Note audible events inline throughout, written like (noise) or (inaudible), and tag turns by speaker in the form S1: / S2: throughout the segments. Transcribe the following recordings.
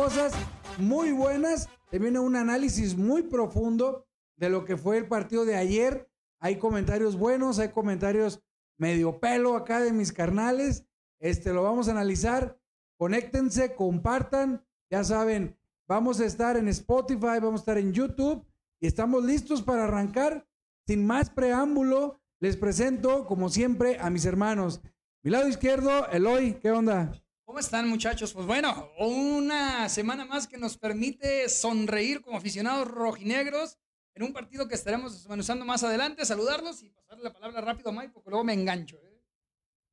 S1: cosas muy buenas. Se viene un análisis muy profundo de lo que fue el partido de ayer. Hay comentarios buenos, hay comentarios medio pelo acá de mis carnales. Este lo vamos a analizar. Conéctense, compartan. Ya saben, vamos a estar en Spotify, vamos a estar en YouTube y estamos listos para arrancar. Sin más preámbulo, les presento, como siempre, a mis hermanos. Mi lado izquierdo, Eloy, ¿qué onda?
S2: ¿Cómo están muchachos? Pues bueno, una semana más que nos permite sonreír como aficionados rojinegros en un partido que estaremos desmenuzando más adelante, saludarlos y pasarle la palabra rápido a Mike porque luego me engancho. ¿eh?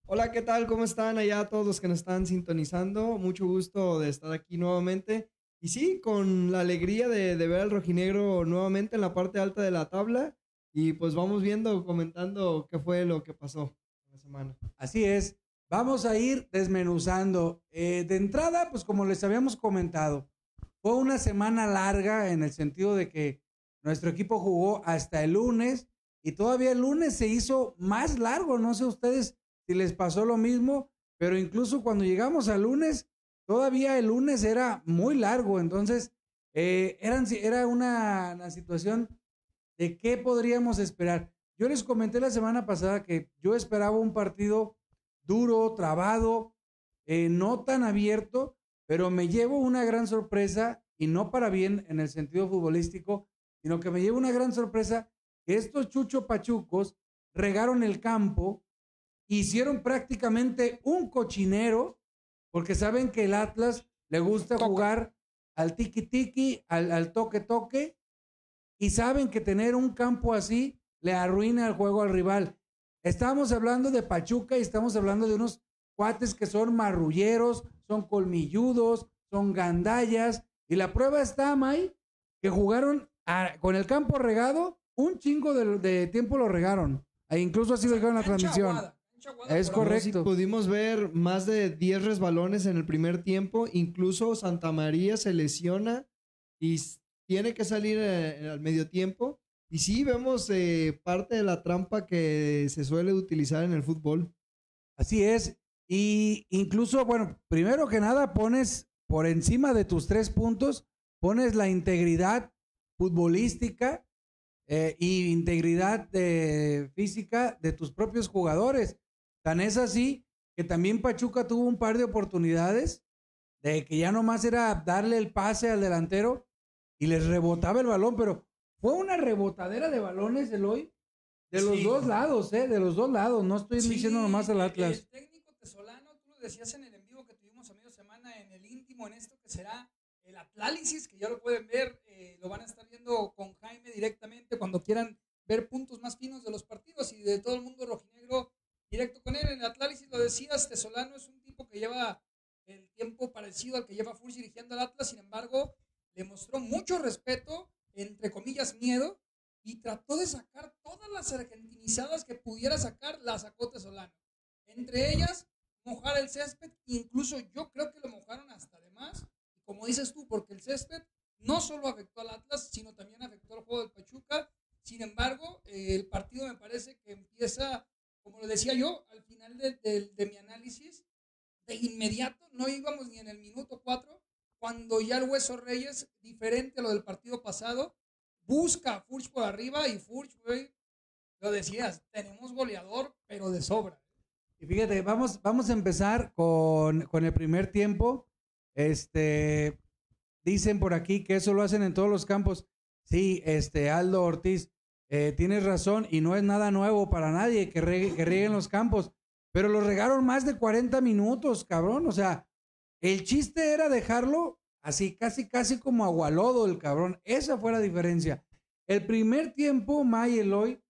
S3: Hola, ¿qué tal? ¿Cómo están allá todos los que nos están sintonizando? Mucho gusto de estar aquí nuevamente. Y sí, con la alegría de, de ver al rojinegro nuevamente en la parte alta de la tabla. Y pues vamos viendo, comentando qué fue lo que pasó la semana.
S1: Así es. Vamos a ir desmenuzando. Eh, de entrada, pues como les habíamos comentado, fue una semana larga en el sentido de que nuestro equipo jugó hasta el lunes y todavía el lunes se hizo más largo. No sé ustedes si les pasó lo mismo, pero incluso cuando llegamos al lunes, todavía el lunes era muy largo. Entonces, eh, eran, era una, una situación de qué podríamos esperar. Yo les comenté la semana pasada que yo esperaba un partido duro, trabado, eh, no tan abierto, pero me llevo una gran sorpresa, y no para bien en el sentido futbolístico, sino que me llevo una gran sorpresa que estos chucho pachucos regaron el campo, hicieron prácticamente un cochinero, porque saben que el Atlas le gusta jugar al tiki tiki, al, al toque toque, y saben que tener un campo así le arruina el juego al rival. Estamos hablando de Pachuca y estamos hablando de unos cuates que son marrulleros, son colmilludos, son gandallas. Y la prueba está, May, que jugaron con el campo regado, un chingo de, tiempo lo regaron. E incluso así lo en la transmisión. es correcto.
S3: pudimos ver más de 10 resbalones en el primer tiempo. Incluso Santa María se lesiona y tiene que salir eh, al medio tiempo. Y sí, vemos eh, parte de la trampa que se suele utilizar en el fútbol.
S1: Así es. Y incluso, bueno, primero que nada pones por encima de tus tres puntos, pones la integridad futbolística eh, y integridad física de tus propios jugadores. Tan es así que también Pachuca tuvo un par de oportunidades de que ya nomás era darle el pase al delantero y les rebotaba el balón, pero fue una rebotadera de balones el hoy. De los dos lados, ¿eh? De los dos lados. No estoy diciendo nomás al Atlas.
S2: El técnico tesolano, tú lo decías en el en vivo que tuvimos a medio semana en el íntimo, en esto que será el Atlálisis, que ya lo pueden ver, eh, lo van a estar viendo con Jaime directamente cuando quieran ver puntos más finos de los partidos y de todo el mundo rojinegro directo con él. En el Atlálisis lo decías, Tesolano es un tipo que lleva el tiempo parecido al que lleva Furch dirigiendo al Atlas, sin embargo, le mostró mucho respeto entre comillas, miedo y trató de sacar todas las argentinizadas que pudiera sacar, la sacó Tesolano. Entre ellas, mojar el césped, incluso yo creo que lo mojaron hasta de más. Y como dices tú, porque el césped no solo afectó al Atlas, sino también afectó al juego del Pachuca. Sin embargo, el partido me parece que empieza, como lo decía yo, al final de, de mi análisis, de inmediato, no íbamos ni en el minuto 4 cuando ya el Hueso Reyes, diferente a lo del partido pasado, busca a Furch por arriba y Furch, güey, lo decías, tenemos goleador, pero de sobra.
S1: Y fíjate, vamos, vamos a empezar con, con el primer tiempo. Este, dicen por aquí que eso lo hacen en todos los campos. Sí, este, Aldo Ortiz, eh, tienes razón y no es nada nuevo para nadie que, que rieguen los campos, pero lo regaron más de 40 minutos, cabrón. O sea, el chiste era dejarlo así, casi, casi como agualodo el cabrón. Esa fue la diferencia. El primer tiempo, May Eloy,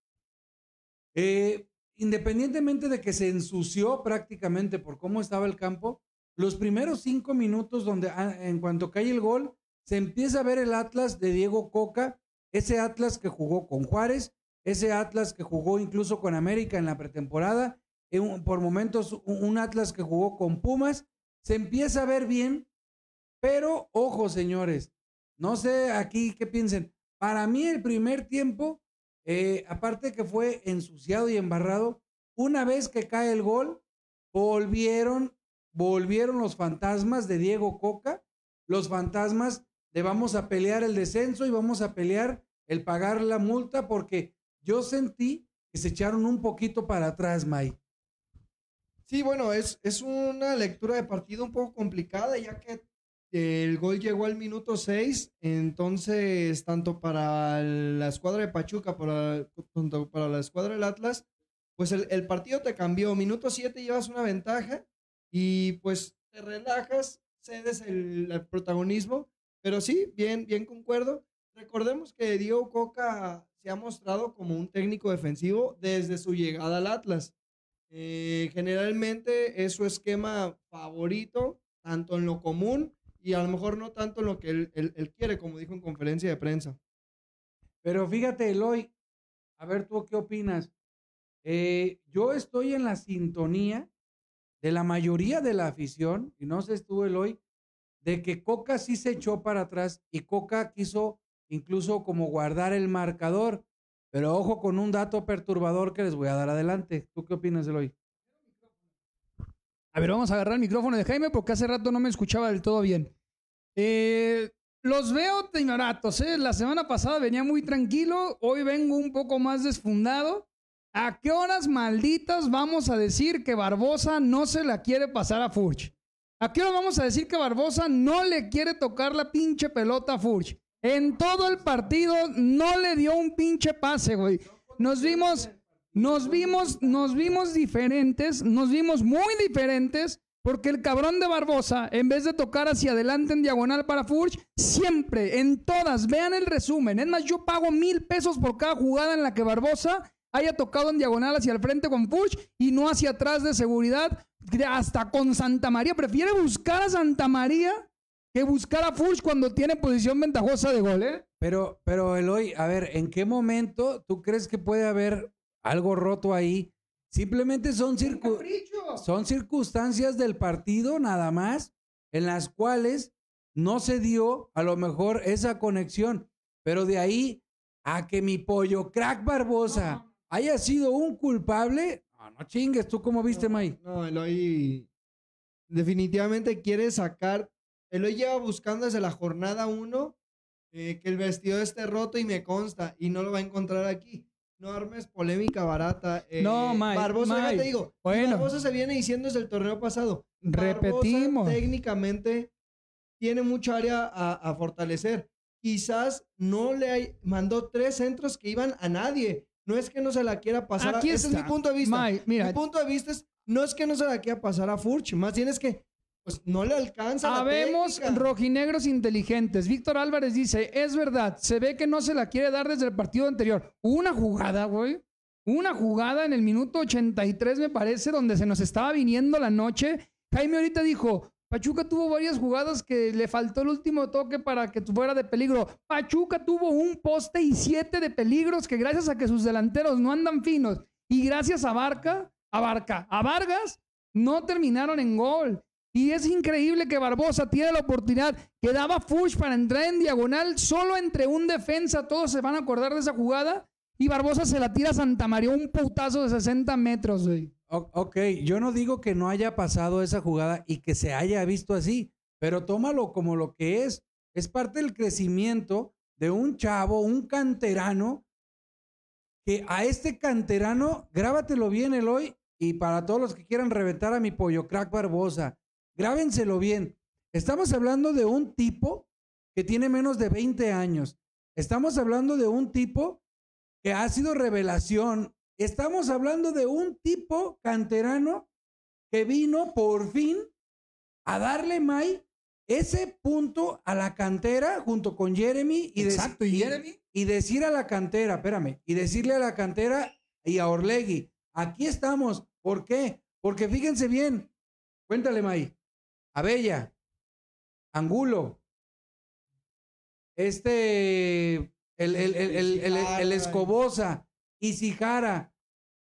S1: eh, independientemente de que se ensució prácticamente por cómo estaba el campo, los primeros cinco minutos donde ah, en cuanto cae el gol, se empieza a ver el Atlas de Diego Coca, ese Atlas que jugó con Juárez, ese Atlas que jugó incluso con América en la pretemporada, por momentos un Atlas que jugó con Pumas se empieza a ver bien, pero ojo, señores, no sé aquí qué piensen. Para mí el primer tiempo, eh, aparte que fue ensuciado y embarrado, una vez que cae el gol, volvieron, volvieron los fantasmas de Diego Coca los fantasmas de vamos a pelear el descenso y vamos a pelear el pagar la multa porque yo sentí que se echaron un poquito para atrás, May.
S3: Sí, bueno, es, es una lectura de partido un poco complicada, ya que el gol llegó al minuto 6, entonces tanto para la escuadra de Pachuca, para, tanto para la escuadra del Atlas, pues el, el partido te cambió. Minuto 7 llevas una ventaja y pues te relajas, cedes el, el protagonismo, pero sí, bien, bien concuerdo. Recordemos que Diego Coca se ha mostrado como un técnico defensivo desde su llegada al Atlas. Eh, generalmente es su esquema favorito, tanto en lo común y a lo mejor no tanto en lo que él, él- él quiere, como dijo en conferencia de prensa.
S1: Pero fíjate, Eloy, a ver tú qué opinas. Eh, yo estoy en la sintonía de la mayoría de la afición, y no sé tú, Eloy, de que Coca sí se echó para atrás y Coca quiso incluso como guardar el marcador. Pero ojo con un dato perturbador que les voy a dar adelante. ¿Tú qué opinas, Eloy?
S2: A ver, vamos a agarrar el micrófono de Jaime porque hace rato no me escuchaba del todo bien. Eh, los veo timoratos, ¿eh? La semana pasada venía muy tranquilo, hoy vengo un poco más desfundado. ¿A qué horas malditas vamos a decir que Barbosa no se la quiere pasar a Furch? ¿A qué hora vamos a decir que Barbosa no le quiere tocar la pinche pelota a Furch? En todo el partido no le dio un pinche pase, güey. Nos vimos, nos vimos, nos vimos diferentes, nos vimos muy diferentes, porque el cabrón de Barbosa, en vez de tocar hacia adelante en diagonal para Furch, siempre, en todas, vean el resumen. Es más, yo pago mil pesos por cada jugada en la que Barbosa haya tocado en diagonal hacia el frente con Furch y no hacia atrás de seguridad, hasta con Santa María. Prefiere buscar a Santa María que buscar a Furch cuando tiene posición ventajosa de gol, ¿eh?
S1: Pero, pero Eloy, a ver, ¿en qué momento tú crees que puede haber algo roto ahí? Simplemente son, circu- son circunstancias del partido nada más en las cuales no se dio a lo mejor esa conexión. Pero de ahí a que mi pollo crack Barbosa haya sido un culpable, no, no chingues, ¿tú cómo viste, May?
S3: No, Eloy definitivamente quiere sacar. Eloy lleva buscando desde la jornada 1 que el vestido esté roto y me consta y no lo va a encontrar aquí. No armes polémica barata. eh,
S2: No, Mike,
S3: Barbosa, ya
S2: Mike.
S3: te digo.
S2: Bueno.
S3: Barbosa se viene diciendo desde el torneo pasado. Barbosa
S2: Repetimos.
S3: técnicamente tiene mucha área a, a fortalecer. Quizás no le hay- mandó tres centros que iban a nadie. No es que no se la quiera pasar. a-
S2: Aquí
S3: ese es mi punto de vista.
S2: Mike, mira,
S3: Mi punto de vista es, no es que no se la quiera pasar a Furch, más bien es que pues no le alcanza la
S2: Habemos
S3: técnica.
S2: rojinegros inteligentes. Víctor Álvarez dice, es verdad, se ve que no se la quiere dar desde el partido anterior. Una jugada, güey. Una jugada en el minuto 83, me parece, donde se nos estaba viniendo la noche. Jaime ahorita dijo, Pachuca tuvo varias jugadas que le faltó el último toque para que fuera de peligro. Pachuca tuvo un poste y siete de peligros que gracias a que sus delanteros no andan finos y gracias a Barca, a Barca, a Vargas, no terminaron en gol. Y es increíble que Barbosa tiene la oportunidad que daba Fuchs para entrar en diagonal solo entre un defensa. Todos se van a acordar de esa jugada. Y Barbosa se la tira a Santa María un putazo de 60 metros, güey.
S1: Ok, yo no digo que no haya pasado esa jugada y que se haya visto así, pero tómalo como lo que es. Es parte del crecimiento de un chavo, un canterano, que a este canterano, grábatelo bien, Eloy, y para todos los que quieran reventar a mi pollo crack Barbosa, grábenselo bien. Estamos hablando de un tipo que tiene menos de 20 años. Estamos hablando de un tipo que ha sido revelación. Estamos hablando de un tipo canterano que vino por fin a darle, May, ese punto a la cantera junto con Jeremy y,
S2: Exacto, ¿y Jeremy?
S1: y decir a la cantera, espérame, y decirle a la cantera y a Orlegui, aquí estamos. ¿Por qué? Porque fíjense bien, cuéntale, May, Abella, Angulo, este, el, el, el, el, Escobosa, Isijara,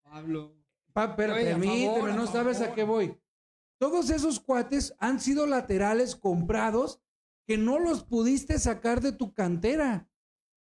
S3: Pablo.
S1: Pa- pero
S2: Oye,
S1: permíteme,
S2: favor,
S1: no sabes a qué voy. Todos esos cuates han sido laterales comprados que no los pudiste sacar de tu cantera.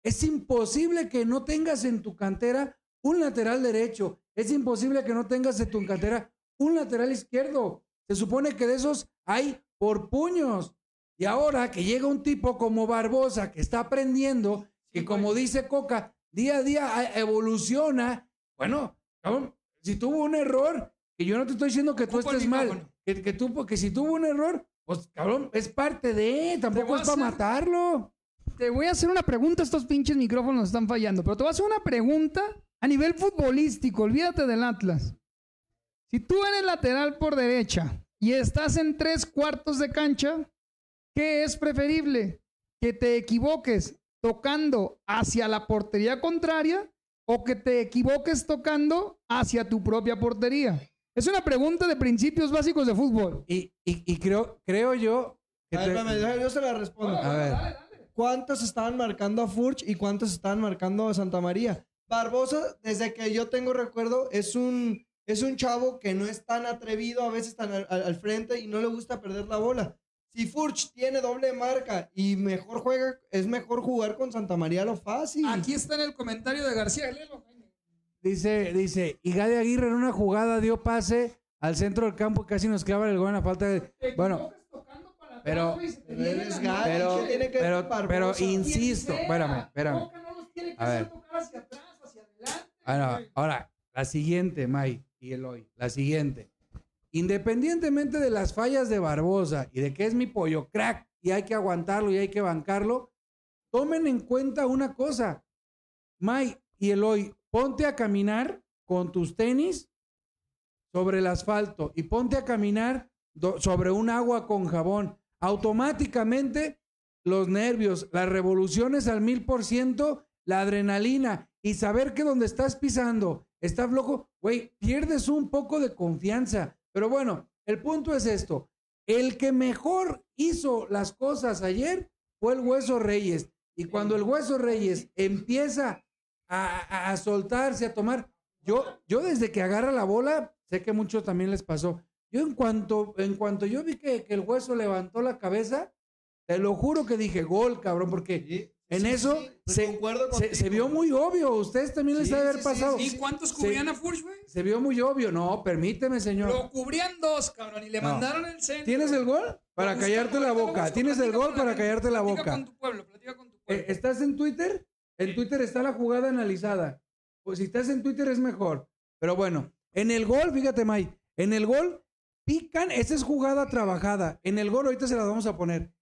S1: Es imposible que no tengas en tu cantera un lateral derecho. Es imposible que no tengas en tu cantera un lateral izquierdo. Se supone que de esos hay por puños. Y ahora que llega un tipo como Barbosa que está aprendiendo, que como dice Coca, día a día evoluciona. Bueno, cabrón, si tuvo un error, que yo no te estoy diciendo que tú
S4: Ocupa
S1: estés mal, que, que tú, porque si tuvo un error, pues cabrón, es parte de, tampoco es para
S4: hacer-
S1: matarlo.
S2: Te voy a hacer una pregunta, estos pinches micrófonos están fallando, pero te voy a hacer una pregunta a nivel futbolístico, olvídate del Atlas. Si tú eres lateral por derecha y estás en tres cuartos de cancha, ¿qué es preferible? ¿Que te equivoques tocando hacia la portería contraria o que te equivoques tocando hacia tu propia portería? Es una pregunta de principios básicos de fútbol.
S1: Y, y, y creo, creo yo que
S3: A ver,
S1: te-
S3: yo se la respondo.
S1: a ver,
S3: ¿Cuántos estaban marcando a Furch y cuántos estaban marcando a Santa María? Barbosa, desde que yo tengo recuerdo, es un, es un chavo que no es tan atrevido, a veces tan al, frente y no le gusta perder la bola. Si Furch tiene doble marca y mejor juega, es mejor jugar con Santa María lo fácil.
S4: Aquí está en el comentario de García. léelo,
S1: dice, dice, y Gade Aguirre en una jugada dio pase al centro del campo y casi nos clava el gol en la falta de... Bueno, pero-
S3: Pero
S1: Pero- insisto, espérame, espérame. A ver. Ahora, ahora, la siguiente, May y Eloy, la siguiente. Independientemente de las fallas de Barbosa y de que es mi pollo crack y hay que aguantarlo y hay que bancarlo, tomen en cuenta una cosa. May y Eloy, ponte a caminar con tus tenis sobre el asfalto y ponte a caminar sobre un agua con jabón. Automáticamente los nervios, las revoluciones al mil por ciento, la adrenalina y saber que donde estás pisando está flojo, güey, pierdes un poco de confianza. Pero bueno, el punto es esto. El que mejor hizo las cosas ayer fue el Hueso Reyes. Y cuando el Hueso Reyes empieza a, a- soltarse, a tomar, yo, yo desde que agarra la bola, sé que mucho también les pasó. Yo en cuanto, en cuanto yo vi que, que el Hueso levantó la cabeza, te lo juro que dije gol, cabrón, porque en
S3: sí,
S1: eso
S3: sí, pues
S1: se,
S3: concuerdo
S1: se- se
S3: contigo.
S1: vio muy obvio. Ustedes también les
S3: Sí,
S1: debe haber
S3: sí, sí,
S1: pasado.
S4: ¿Y cuántos
S1: Se-
S4: cubrían a Furch, güey?
S1: Se vio muy obvio. No, permíteme, señor.
S4: Lo cubrían dos, cabrón, y le
S1: No.
S4: mandaron el centro.
S1: ¿Tienes el gol? Para callarte la boca.
S4: busco,
S1: Tienes el
S4: platica
S1: gol para callarte la
S4: platica
S1: boca.
S4: con tu pueblo, platica con tu pueblo.
S1: Eh, ¿Estás en Twitter? En Twitter está la jugada analizada. Pues si estás en Twitter es mejor. Pero bueno, en el gol, fíjate, May, en el gol pican, esa es jugada trabajada. En el gol, ahorita se la vamos a poner.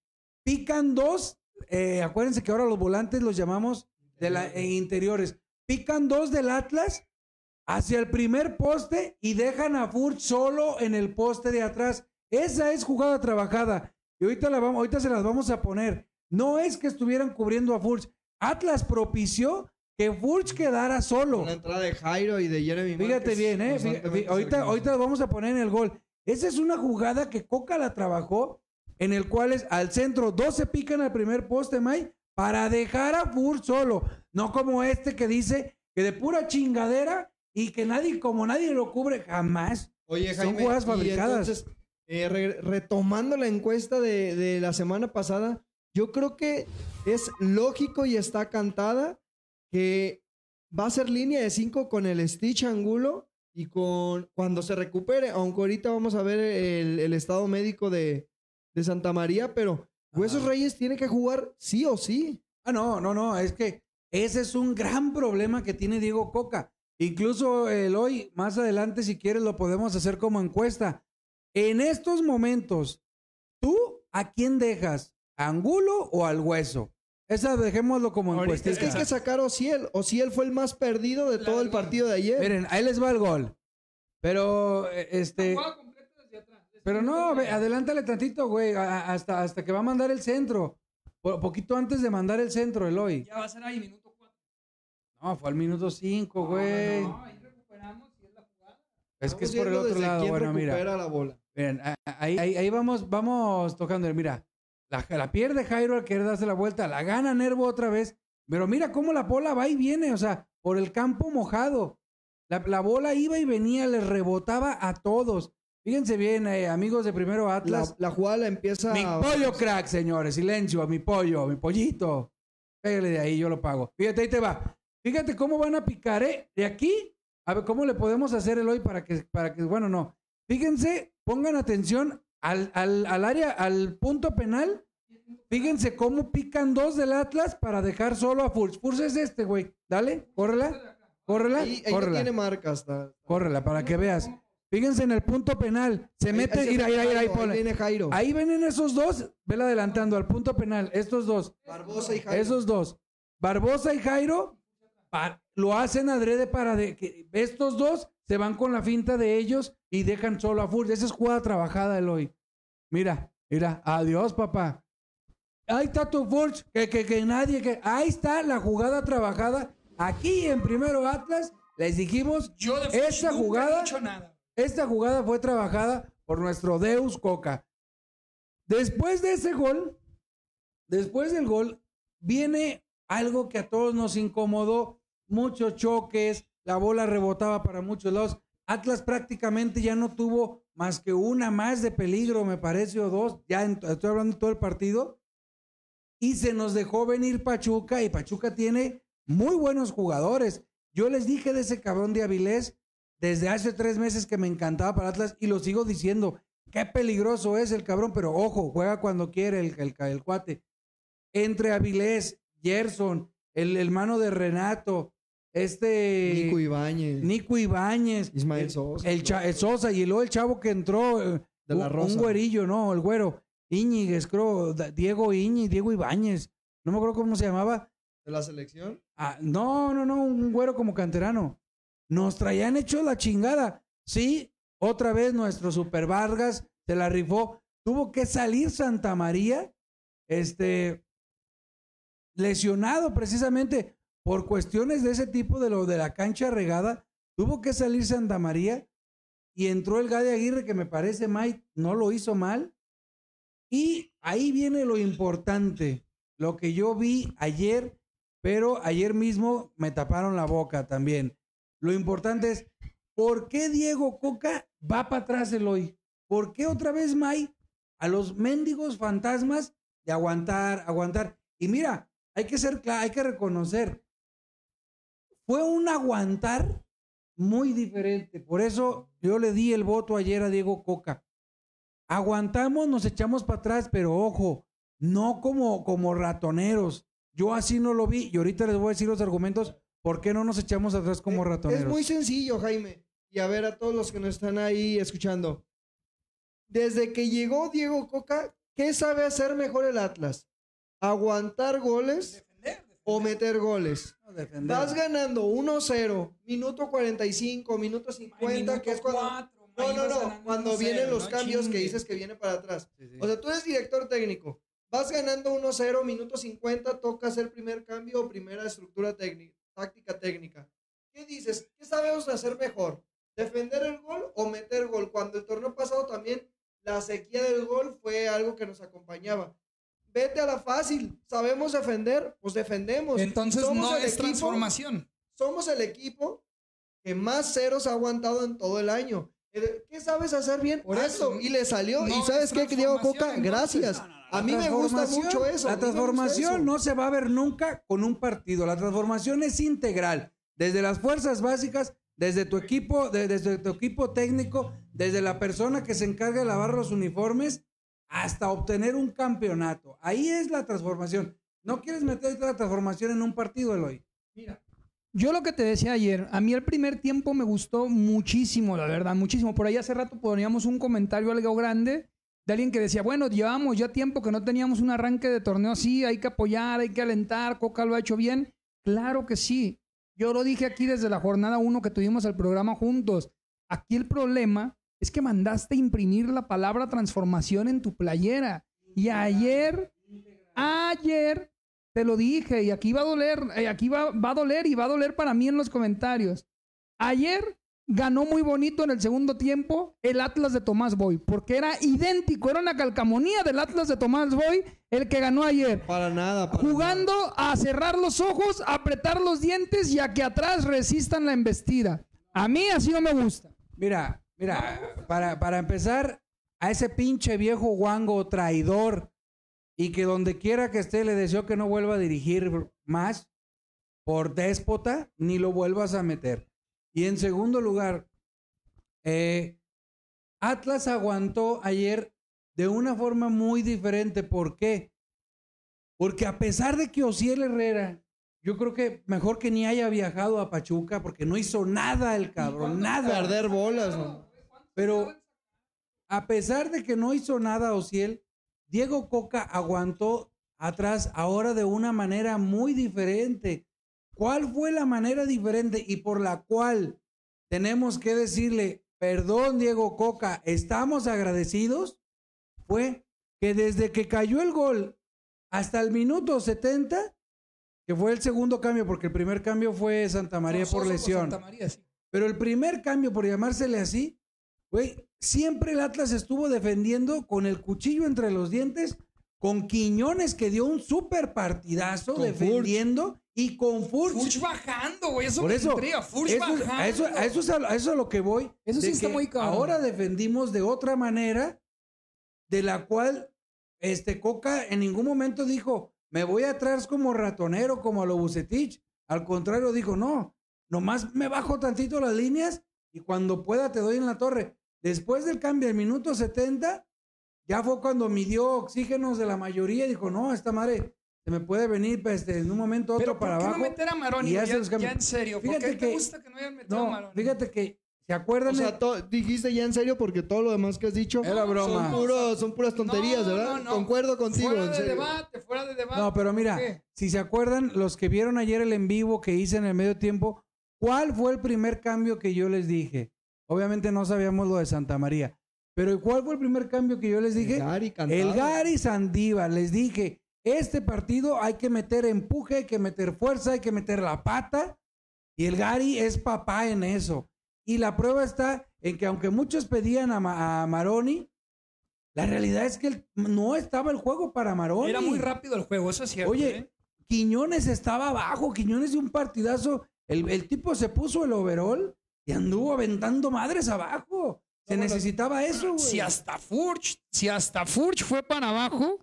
S1: Pican dos, eh, acuérdense que ahora los volantes los llamamos de la, eh, interiores. Pican dos del Atlas hacia el primer poste y dejan a Furch solo en el poste de atrás. Esa es jugada trabajada. Y ahorita, la vamos, ahorita se las vamos a poner. No es que estuvieran cubriendo a Furch. Atlas propició que Furch quedara solo.
S3: La entrada de Jairo y de Jeremy
S1: Fíjate
S3: Márquez
S1: bien, ¿eh? Ahorita,
S3: cercanos.
S1: ahorita lo vamos a poner en el gol. Esa es una jugada que Coca la trabajó, en el cual es al centro, dos se pican al primer poste, May, para dejar a Furch solo. No como este que dice que de pura chingadera y que nadie, como nadie lo cubre, jamás.
S3: Oye,
S1: Son jugadas
S3: y
S1: fabricadas.
S3: entonces, eh, re- retomando la encuesta de, de la semana pasada, yo creo que es lógico y está cantada que va a ser línea de 5 con el Stitch Angulo y con cuando se recupere, aunque ahorita vamos a ver el, el estado médico de, de Santa María, pero Huesos
S1: Ajá.
S3: Reyes tiene que jugar sí o sí.
S1: Ah, no, no, no, es que ese es un gran problema que tiene Diego Coca. Incluso el hoy, más adelante, si quieres, lo podemos hacer como encuesta. En estos momentos, ¿tú a quién dejas? ¿A ¿Angulo o al hueso? Esa dejémoslo como encuesta.
S3: Es que hay que sacar a Ociel. Ociel fue el más perdido de todo el partido de ayer.
S1: Miren, ahí les va el gol. Pero, eh, este,
S4: La jugada completa desde atrás. Desde
S1: pero no, ve, adelántale tantito, güey, a- hasta, hasta que va a mandar el centro. Po- poquito antes de mandar el centro, Eloy.
S4: Ya va a ser ahí, minuto cuatro.
S1: No, fue al minuto 5, güey.
S4: No, ahí recuperamos y es la jugada.
S1: Es que es por el otro lado. Bueno, mira.
S3: recupera la bola.
S1: Miren, a- a- ahí, ahí, ahí vamos, vamos tocando. Mira, la, la pierde Jairo al querer darse la vuelta, la gana Nervo otra vez. Pero mira cómo la bola va y viene, o sea, por el campo mojado. La, la bola iba y venía, les rebotaba a todos. Fíjense bien, eh, amigos de Primero
S3: La,
S1: Atlas.
S3: la jugada la empieza.
S1: mi pollo crack, señores, silencio, mi pollo, mi pollito. Pégale de ahí, yo lo pago. Fíjate, ahí te va. Fíjate cómo van a picar, ¿eh? De aquí, a ver cómo le podemos hacer el hoy para que, para que, bueno, no. Fíjense, pongan atención al, al, al área, al punto penal Fíjense cómo pican dos del Atlas para dejar solo a Furs. Furs es este, güey. Dale, córrela. Córrela,
S3: Ahí, ahí no
S1: córrela.
S3: tiene marca hasta.
S1: Córrela para que veas. Fíjense en el punto penal. Se
S3: Ahí-
S1: mete,
S3: ahí se viene Jairo.
S1: Ahí vienen esos dos. Vela adelantando al punto penal. Estos dos.
S3: Barbosa y Jairo.
S1: Esos dos. Barbosa y Jairo lo hacen adrede para de, que estos dos se van con la finta de ellos y dejan solo a Furs. Esa es jugada trabajada, Eloy. Mira, mira. Adiós, papá. Ahí está tu Furs. Que, que, que nadie. Que... Ahí está la jugada trabajada. Aquí en primero Atlas les dijimos
S4: Yo de Furch
S1: esa
S4: nunca
S1: jugada.
S4: he dicho nada.
S1: Esta jugada fue trabajada por nuestro Deus Coca. Después de ese gol, después del gol, viene algo que a todos nos incomodó. Muchos choques, la bola rebotaba para muchos lados. Atlas prácticamente ya no tuvo más que una más de peligro, me parece, o dos. Ya en- estoy hablando de todo el partido. Y se nos dejó venir Pachuca y Pachuca tiene muy buenos jugadores. Yo les dije de ese cabrón de Avilés desde hace tres meses que me encantaba para Atlas y lo sigo diciendo. Qué peligroso es el cabrón, pero ojo, juega cuando quiere el, el, el cuate. Entre Avilés, Gerson, el hermano de Renato, este
S3: Nico Ibáñez.
S1: Nico Ibáñez,
S3: Ismael
S1: el-
S3: Sosa.
S1: el, el Sosa y luego el chavo que entró, eh,
S3: De la Rosa.
S1: un güerillo, no, el güero, Íñiguez, creo, Diego Íñiguez, Diego Ibáñez, no me acuerdo cómo se llamaba.
S3: ¿De la selección?
S1: Ah, no, no, no, un güero como canterano. Nos traían hecho la chingada. Sí, otra vez nuestro Super Vargas se la rifó. Tuvo que salir Santa María, este, lesionado precisamente por cuestiones de ese tipo de lo de la cancha regada. Tuvo que salir Santa María y entró el Gade Aguirre, que me parece, Mike, no lo hizo mal. Y ahí viene lo importante, lo que yo vi ayer, pero ayer mismo me taparon la boca también. Lo importante es, ¿por qué Diego Coca va para atrás el hoy? ¿Por qué otra vez May a los mendigos fantasmas de aguantar, aguantar? Y mira, hay que ser cla- hay que reconocer, fue un aguantar muy diferente. Por eso yo le di el voto ayer a Diego Coca. Aguantamos, nos echamos para atrás, pero ojo, no como, como ratoneros. Yo así no lo vi y ahorita les voy a decir los argumentos por qué no nos echamos atrás como
S3: Eh,
S1: ratoneros.
S3: Es muy sencillo, Jaime. Y a ver a todos los que nos están ahí escuchando. Desde que llegó Diego Coca, ¿qué sabe hacer mejor el Atlas? ¿Aguantar goles
S4: Defender, defender.
S3: o meter goles?
S1: No, defender.
S3: Vas ganando 1-0, minuto 45, minuto
S4: Ay,
S3: 50,
S4: minuto
S3: que es cuando...
S4: cuatro,
S3: No, no, no, cuando
S4: 1-0,
S3: vienen los
S4: no
S3: cambios que dices que viene para atrás.
S1: Sí, sí.
S3: O sea, tú eres director técnico. Vas ganando 1-0, minuto 50, toca hacer primer cambio o primera estructura técnica, táctica técnica. ¿Qué dices? ¿Qué sabemos hacer mejor? ¿Defender el gol o meter gol? Cuando el torneo pasado también la sequía del gol fue algo que nos acompañaba. Vete a la fácil. ¿Sabemos defender? Pues defendemos.
S4: Entonces
S3: Somos
S4: no es
S3: equipo-
S4: transformación.
S3: somos el equipo que más ceros ha aguantado en todo el año. Eh, ¿Qué sabes hacer bien?
S4: Por eso,
S3: Y le salió.
S4: no
S3: ¿Y sabes
S4: es
S3: qué, Diego Coca? Gracias. A mí me gusta mucho eso.
S1: La transformación
S3: eso.
S1: no se va a ver nunca con un partido. La transformación es integral. Desde las fuerzas básicas, desde tu equipo, de- desde tu equipo técnico, desde la persona que se encarga de lavar los uniformes, hasta obtener un campeonato. Ahí es la transformación. No quieres meter la transformación en un partido, Eloy.
S4: Mira,
S2: Yo lo que te decía ayer, a mí el primer tiempo me gustó muchísimo, la verdad, muchísimo. Por ahí hace rato poníamos un comentario algo grande alguien que decía, bueno, llevamos ya tiempo que no teníamos un arranque de torneo así, hay que apoyar, hay que alentar, Coca lo ha hecho bien. Claro que sí. Yo lo dije aquí desde la jornada 1 que tuvimos el programa juntos. Aquí el problema es que mandaste imprimir la palabra transformación en tu playera. Y ayer, ayer, te lo dije, y aquí va a doler, eh, aquí va, va a doler y va a doler para mí en los comentarios. Ayer ganó muy bonito en el segundo tiempo el Atlas de Tomás Boy, porque era idéntico, era una calcamonía del Atlas de Tomás Boy el que ganó ayer.
S3: Para nada. para
S2: Jugando a cerrar los ojos, a apretar los dientes y a que atrás resistan la embestida. A mí así no me gusta.
S1: Mira, mira, para, para empezar, a ese pinche viejo guango traidor y que donde quiera que esté le deseo que no vuelva a dirigir más por déspota, ni lo vuelvas a meter. Y en segundo lugar, eh, Atlas aguantó ayer de una forma muy diferente. ¿Por qué? Porque a pesar de que Osiel Herrera, yo creo que mejor que ni haya viajado a Pachuca, porque no hizo nada el cabrón, nada.
S3: Perder bolas, man.
S1: Pero a pesar de que no hizo nada Osiel, Diego Coca aguantó atrás ahora de una manera muy diferente. ¿Cuál fue la manera diferente y por la cual tenemos que decirle, perdón Diego Coca, estamos agradecidos? Fue que desde que cayó el gol hasta el minuto 70, que fue el segundo cambio, porque el primer cambio fue Santa María por lesión.
S4: Santa María, sí.
S1: Pero el primer cambio, por llamársele así, güey, siempre el Atlas estuvo defendiendo con el cuchillo entre los dientes, con Quiñones que dio un súper partidazo
S3: Con
S1: defendiendo y con Furch.
S4: Furch bajando, güey. Eso
S1: Por
S4: me
S1: eso,
S4: intriga. Furch
S1: eso,
S4: bajando.
S1: a, eso, a eso es a, a eso es a lo que voy.
S4: Eso sí está muy cabrón.
S1: Ahora defendimos de otra manera, de la cual este Coca en ningún momento dijo, me voy atrás como ratonero, como a lo Bucetich. Al contrario, dijo, no, nomás me bajo tantito las líneas y cuando pueda te doy en la torre. Después del cambio, el minuto 70, ya fue cuando midió oxígenos de la mayoría y dijo, no, esta madre se me puede venir pues, en un momento u otro
S4: Pero ¿por
S1: para
S4: qué
S1: abajo.
S4: no meter a Maroni?
S1: y
S4: Ya, ya en serio. ¿Por
S1: Fíjate
S4: qué te
S1: que-
S4: gusta que no hayan metido a Maroni?
S1: fíjate que, ¿se acuerdan?
S3: O sea, to- dijiste ya en serio porque todo lo demás que has dicho
S1: Era broma.
S3: son, puro- son puras tonterías,
S4: No,
S3: ¿verdad?
S4: no, no.
S3: Concuerdo contigo,
S4: Fuera
S3: en
S4: de
S3: serio.
S4: debate, fuera de debate.
S1: No, pero mira,
S4: ¿Por qué?
S1: si se acuerdan, los que vieron ayer el en vivo que hice en el medio tiempo, ¿cuál fue el primer cambio que yo les dije? Obviamente no sabíamos lo de Santa María, pero ¿cuál fue el primer cambio que yo les dije?
S3: Gary cantado.
S1: El Gary Sandívar, les dije, este partido hay que meter empuje, hay que meter fuerza, hay que meter la pata. Y el Gary es papá en eso. Y la prueba está en que aunque muchos pedían a, Ma- a Maroni, la realidad es que el- no estaba el juego para Maroni.
S4: Era muy rápido el juego, eso es cierto.
S1: Oye,
S4: ¿eh?
S1: Quiñones estaba abajo, Quiñones de un partidazo. El, el tipo se puso el overall y anduvo aventando madres abajo. Se
S3: No,
S1: necesitaba eso, güey.
S2: Si hasta Furch, si hasta Furch fue para abajo,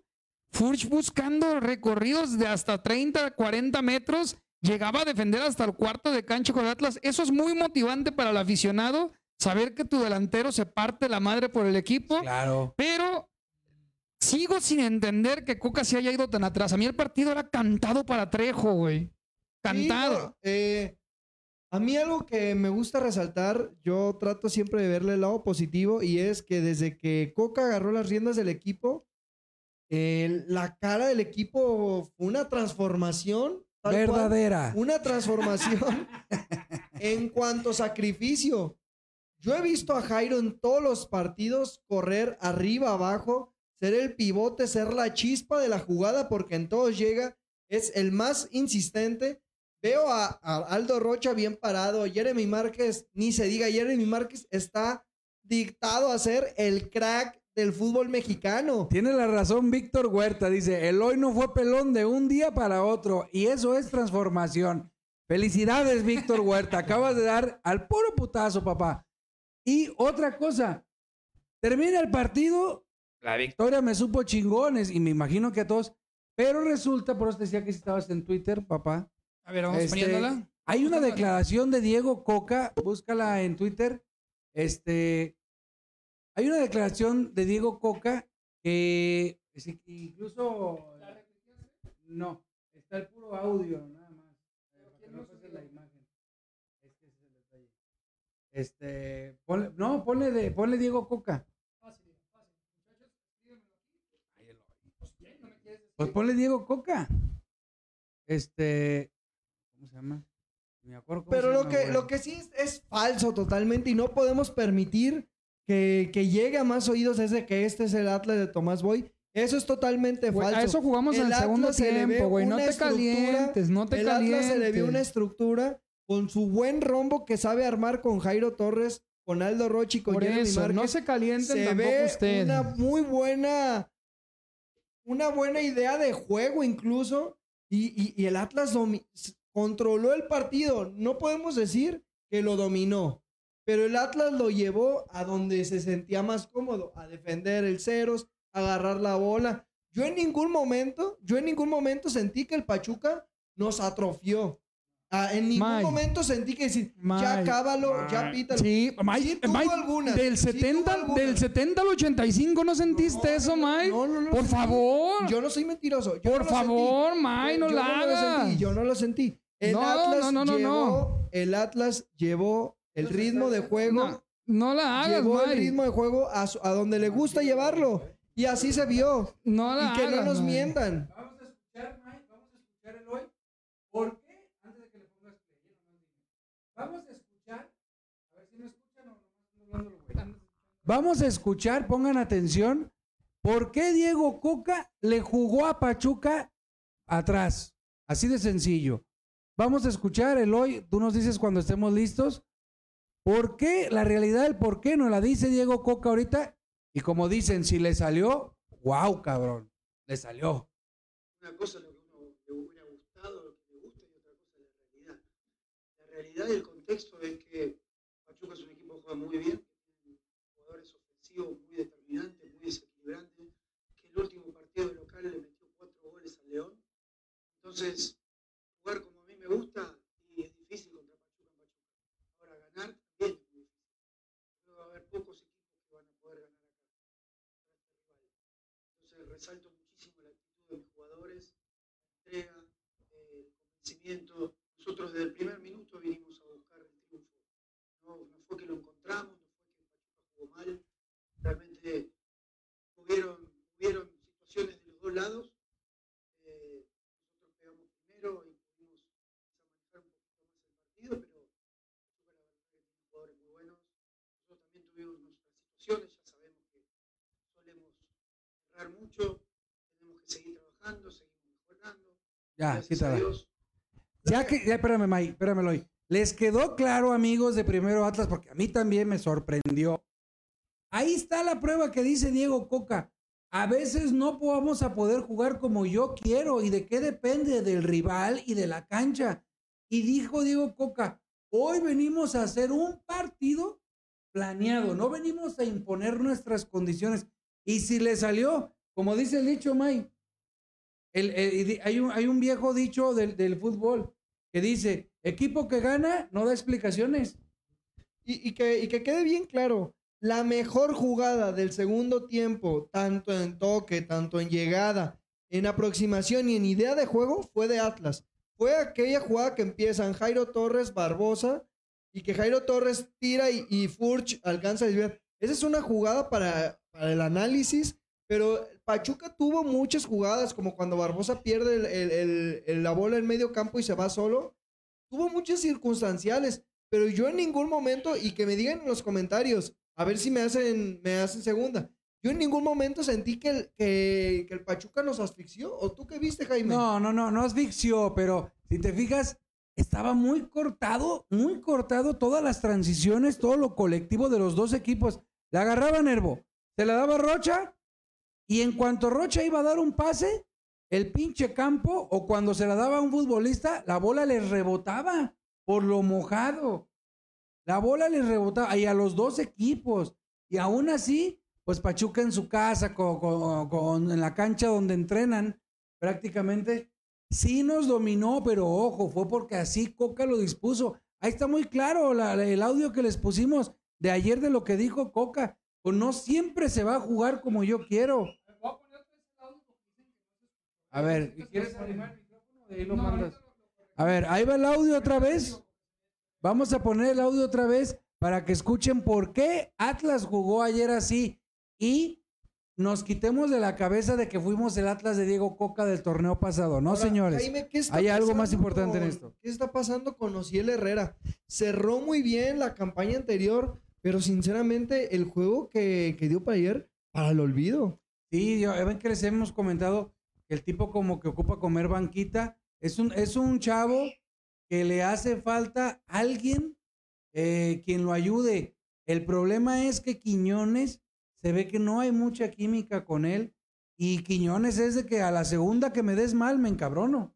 S2: Furch buscando recorridos de hasta 30, 40 metros, llegaba a defender hasta el cuarto de cancha con Atlas. Eso es muy motivante para el aficionado, saber que tu delantero se parte la madre por el equipo.
S1: Claro.
S2: Pero sigo sin entender que Coca se haya ido tan atrás. A mí el partido era cantado para Trejo, güey. Cantado.
S3: Sí, eh, a mí algo que me gusta resaltar, yo trato siempre de verle el lado positivo y es que desde que Coca agarró las riendas del equipo, eh, la cara del equipo fue una transformación. cual,
S1: Verdadera.
S3: una transformación (laughs) en cuanto a sacrificio. Yo he visto a Jairo en todos los partidos correr arriba, abajo, ser el pivote, ser la chispa de la jugada, porque en todos llega, es el más insistente. Veo a, a Aldo Rocha bien parado, Jeremy Márquez, ni se diga, Jeremy Márquez está dictado a ser el crack del fútbol mexicano.
S1: Tiene la razón Víctor Huerta. Dice, el hoy no fue pelón de un día para otro. Y eso es transformación. Felicidades, Víctor Huerta. (laughs) Acabas de dar al puro putazo, papá. Y otra cosa. Termina el partido. La victoria me supo chingones. Y me imagino que a todos. Pero resulta, por eso te decía que si estabas en Twitter, papá.
S4: A ver, vamos
S1: Este,
S4: poniéndola.
S1: Hay una declaración de Diego Coca, búscala en Twitter. Este, hay una declaración de Diego Coca que es- incluso no, está el puro audio nada más. eh, para que no pase la imagen. Es que ese es el detalle. Este, ponle- no, ponle de, ponle Diego Coca. Pues ponle Diego Coca. Este, ¿cómo se llama? Me acuerdo cómo
S3: Pero
S1: se
S3: lo
S1: llama,
S3: que,
S1: güey.
S3: lo que sí es, es falso totalmente y no podemos permitir que, que llegue a más oídos ese que este es el Atlas de Tomás Boy. Eso es totalmente falso.
S2: a eso jugamos en el segundo tiempo, güey. No te calientes, no te
S3: el
S2: calientes.
S3: Atlas se le vio una estructura con su buen rombo que sabe armar con Jairo Torres, con Aldo Rochi, con
S2: Por
S3: Jeremy
S2: eso,
S3: Márquez.
S2: no se calienten
S3: se
S2: tampoco
S3: ve
S2: ustedes.
S3: una muy buena una buena idea de juego incluso y, y- y el Atlas controló el partido no podemos decir que lo dominó pero el Atlas lo llevó a donde se sentía más cómodo a defender el ceros a agarrar la bola yo en ningún momento yo en ningún momento sentí que el Pachuca nos atrofió Ah, en ningún
S2: Mike.
S3: momento sentí que decir, ya
S2: Mike.
S3: acábalo, ya pítalo.
S2: Sí, Mike,
S3: Sí tuvo algunas,
S2: del
S3: sí tuvo
S2: 70,
S3: algunas.
S2: del 70 al 85 no sentiste eso, Mike.
S3: No, no, no,
S2: Por favor.
S3: Yo no soy mentiroso. yo
S2: Por
S3: no
S2: favor. Mike, no
S3: yo
S2: la hagas.
S3: yo no lo sentí. El
S2: No,
S3: Atlas
S2: no, no, no,
S3: llevó, el Atlas llevó el ritmo de juego,
S2: No, no la hagas,
S3: llevó el ritmo de juego a, su- a donde le gusta llevarlo. Y así se vio.
S2: No la
S3: Y que no nos mientan.
S1: Vamos a escuchar, Mike, vamos a escuchar el hoy. ¿Por qué? Antes de que le pongas play, ¿eh? nomás dime. Vamos a escuchar. A ver si me escuchan o nomás güey. Vamos a escuchar, pongan atención. ¿Por qué Diego Coca le jugó a Pachuca atrás? Así de sencillo. Vamos a escuchar el hoy. Tú nos dices cuando estemos listos. ¿Por qué? La realidad del por qué nos la dice Diego Coca ahorita. Y como dicen, si le salió, wow, cabrón. Le salió.
S5: una cosa lo que uno le hubiera gustado, lo que le gusta, y otra cosa la realidad. La realidad y el contexto es que Pachuca es un equipo que juega muy bien, jugadores ofensivos muy determinantes, muy desequilibrantes, que el último partido de local le metió cuatro goles al León. Entonces, jugar como a mí me gusta y es difícil contra Pachuca en Pachuca. Ahora, ganar también es muy difícil. Creo que va a haber pocos equipos que van a poder ganar acá. contra este rival. Entonces, resalto muchísimo la actitud de mis jugadores, la entrega, eh, el convencimiento. Nosotros desde el primer minuto vinimos a buscar el triunfo. No, no fue que lo encontramos, no fue que Pachuca jugó mal. Realmente hubieron, hubieron situaciones de los dos lados. Eh, nosotros pegamos primero y pudimos quizá manejar un poquito más el partido, pero Pachuca la verdad que tiene jugadores muy buenos. Nosotros también tuvimos nuestras situaciones, ya sabemos que solemos errar mucho, tenemos que seguir trabajando, seguimos mejorando.
S1: Ya, quítala.
S5: Dios.
S1: Ya que, ya, espérame, Mike, espérame, Eloy. Les quedó claro, amigos de Primero Atlas, porque a mí también me sorprendió. Ahí está la prueba que dice Diego Coca. A veces no vamos a poder jugar como yo quiero. ¿Y de qué depende? Del rival y de la cancha. Y dijo Diego Coca, hoy venimos a hacer un partido planeado. No venimos a imponer nuestras condiciones. Y si le salió, como dice el dicho, Mike, el- hay, un, hay un viejo dicho del, del fútbol que dice, equipo que gana no da explicaciones.
S3: Y, que, quede bien claro, la mejor jugada del segundo tiempo, tanto en toque, tanto en llegada, en aproximación y en idea de juego, fue de Atlas. Fue aquella jugada que empiezan Jairo Torres, Barbosa, y que Jairo Torres tira y, y Furch alcanza a desviar. Esa es una jugada para el análisis, pero Pachuca tuvo muchas jugadas, como cuando Barbosa pierde el- la bola en medio campo y se va solo. Tuvo muchas circunstanciales, pero yo en ningún momento, y que me digan en los comentarios, a ver si me hacen, me hacen segunda. Yo en ningún momento sentí que el, Pachuca nos asfixió. ¿O tú qué viste, Jaime?
S1: No, no, no, no asfixió, pero si te fijas, estaba muy cortado, muy cortado todas las transiciones, todo lo colectivo de los dos equipos. Le agarraba Nervo, se la daba Rocha, y en cuanto Rocha iba a dar un pase, el pinche campo, o cuando se la daba a un futbolista, la bola les rebotaba por lo mojado. La bola les rebotaba, y a los dos equipos. Y aún así, pues Pachuca en su casa, con, con- con- en la cancha donde entrenan, prácticamente, sí nos dominó, pero ojo, fue porque así Coca lo dispuso. Ahí está muy claro la- el audio que les pusimos de ayer de lo que dijo Coca. Pues no siempre se va a jugar como yo quiero. A ver, ¿quieres arrimar el micrófono? De ahí lo mandas. A ver, ahí va el audio otra vez. Vamos a poner el audio otra vez para que escuchen por qué Atlas jugó ayer así y nos quitemos de la cabeza de que fuimos el Atlas de Diego Coca del torneo pasado. No,
S3: Ahora,
S1: señores.
S3: Jaime, ¿qué está
S1: hay algo más importante en esto.
S3: ¿Qué está pasando con Ociel Herrera? Cerró muy bien la campaña anterior, pero sinceramente el juego que, que dio para ayer, para el olvido.
S1: Sí, yo, ven que les hemos comentado el tipo como que ocupa comer banquita. Es un, es un chavo que le hace falta alguien eh, quien lo ayude. El problema es que Quiñones se ve que no hay mucha química con él. Y Quiñones es de que a la segunda que me des mal me encabrono.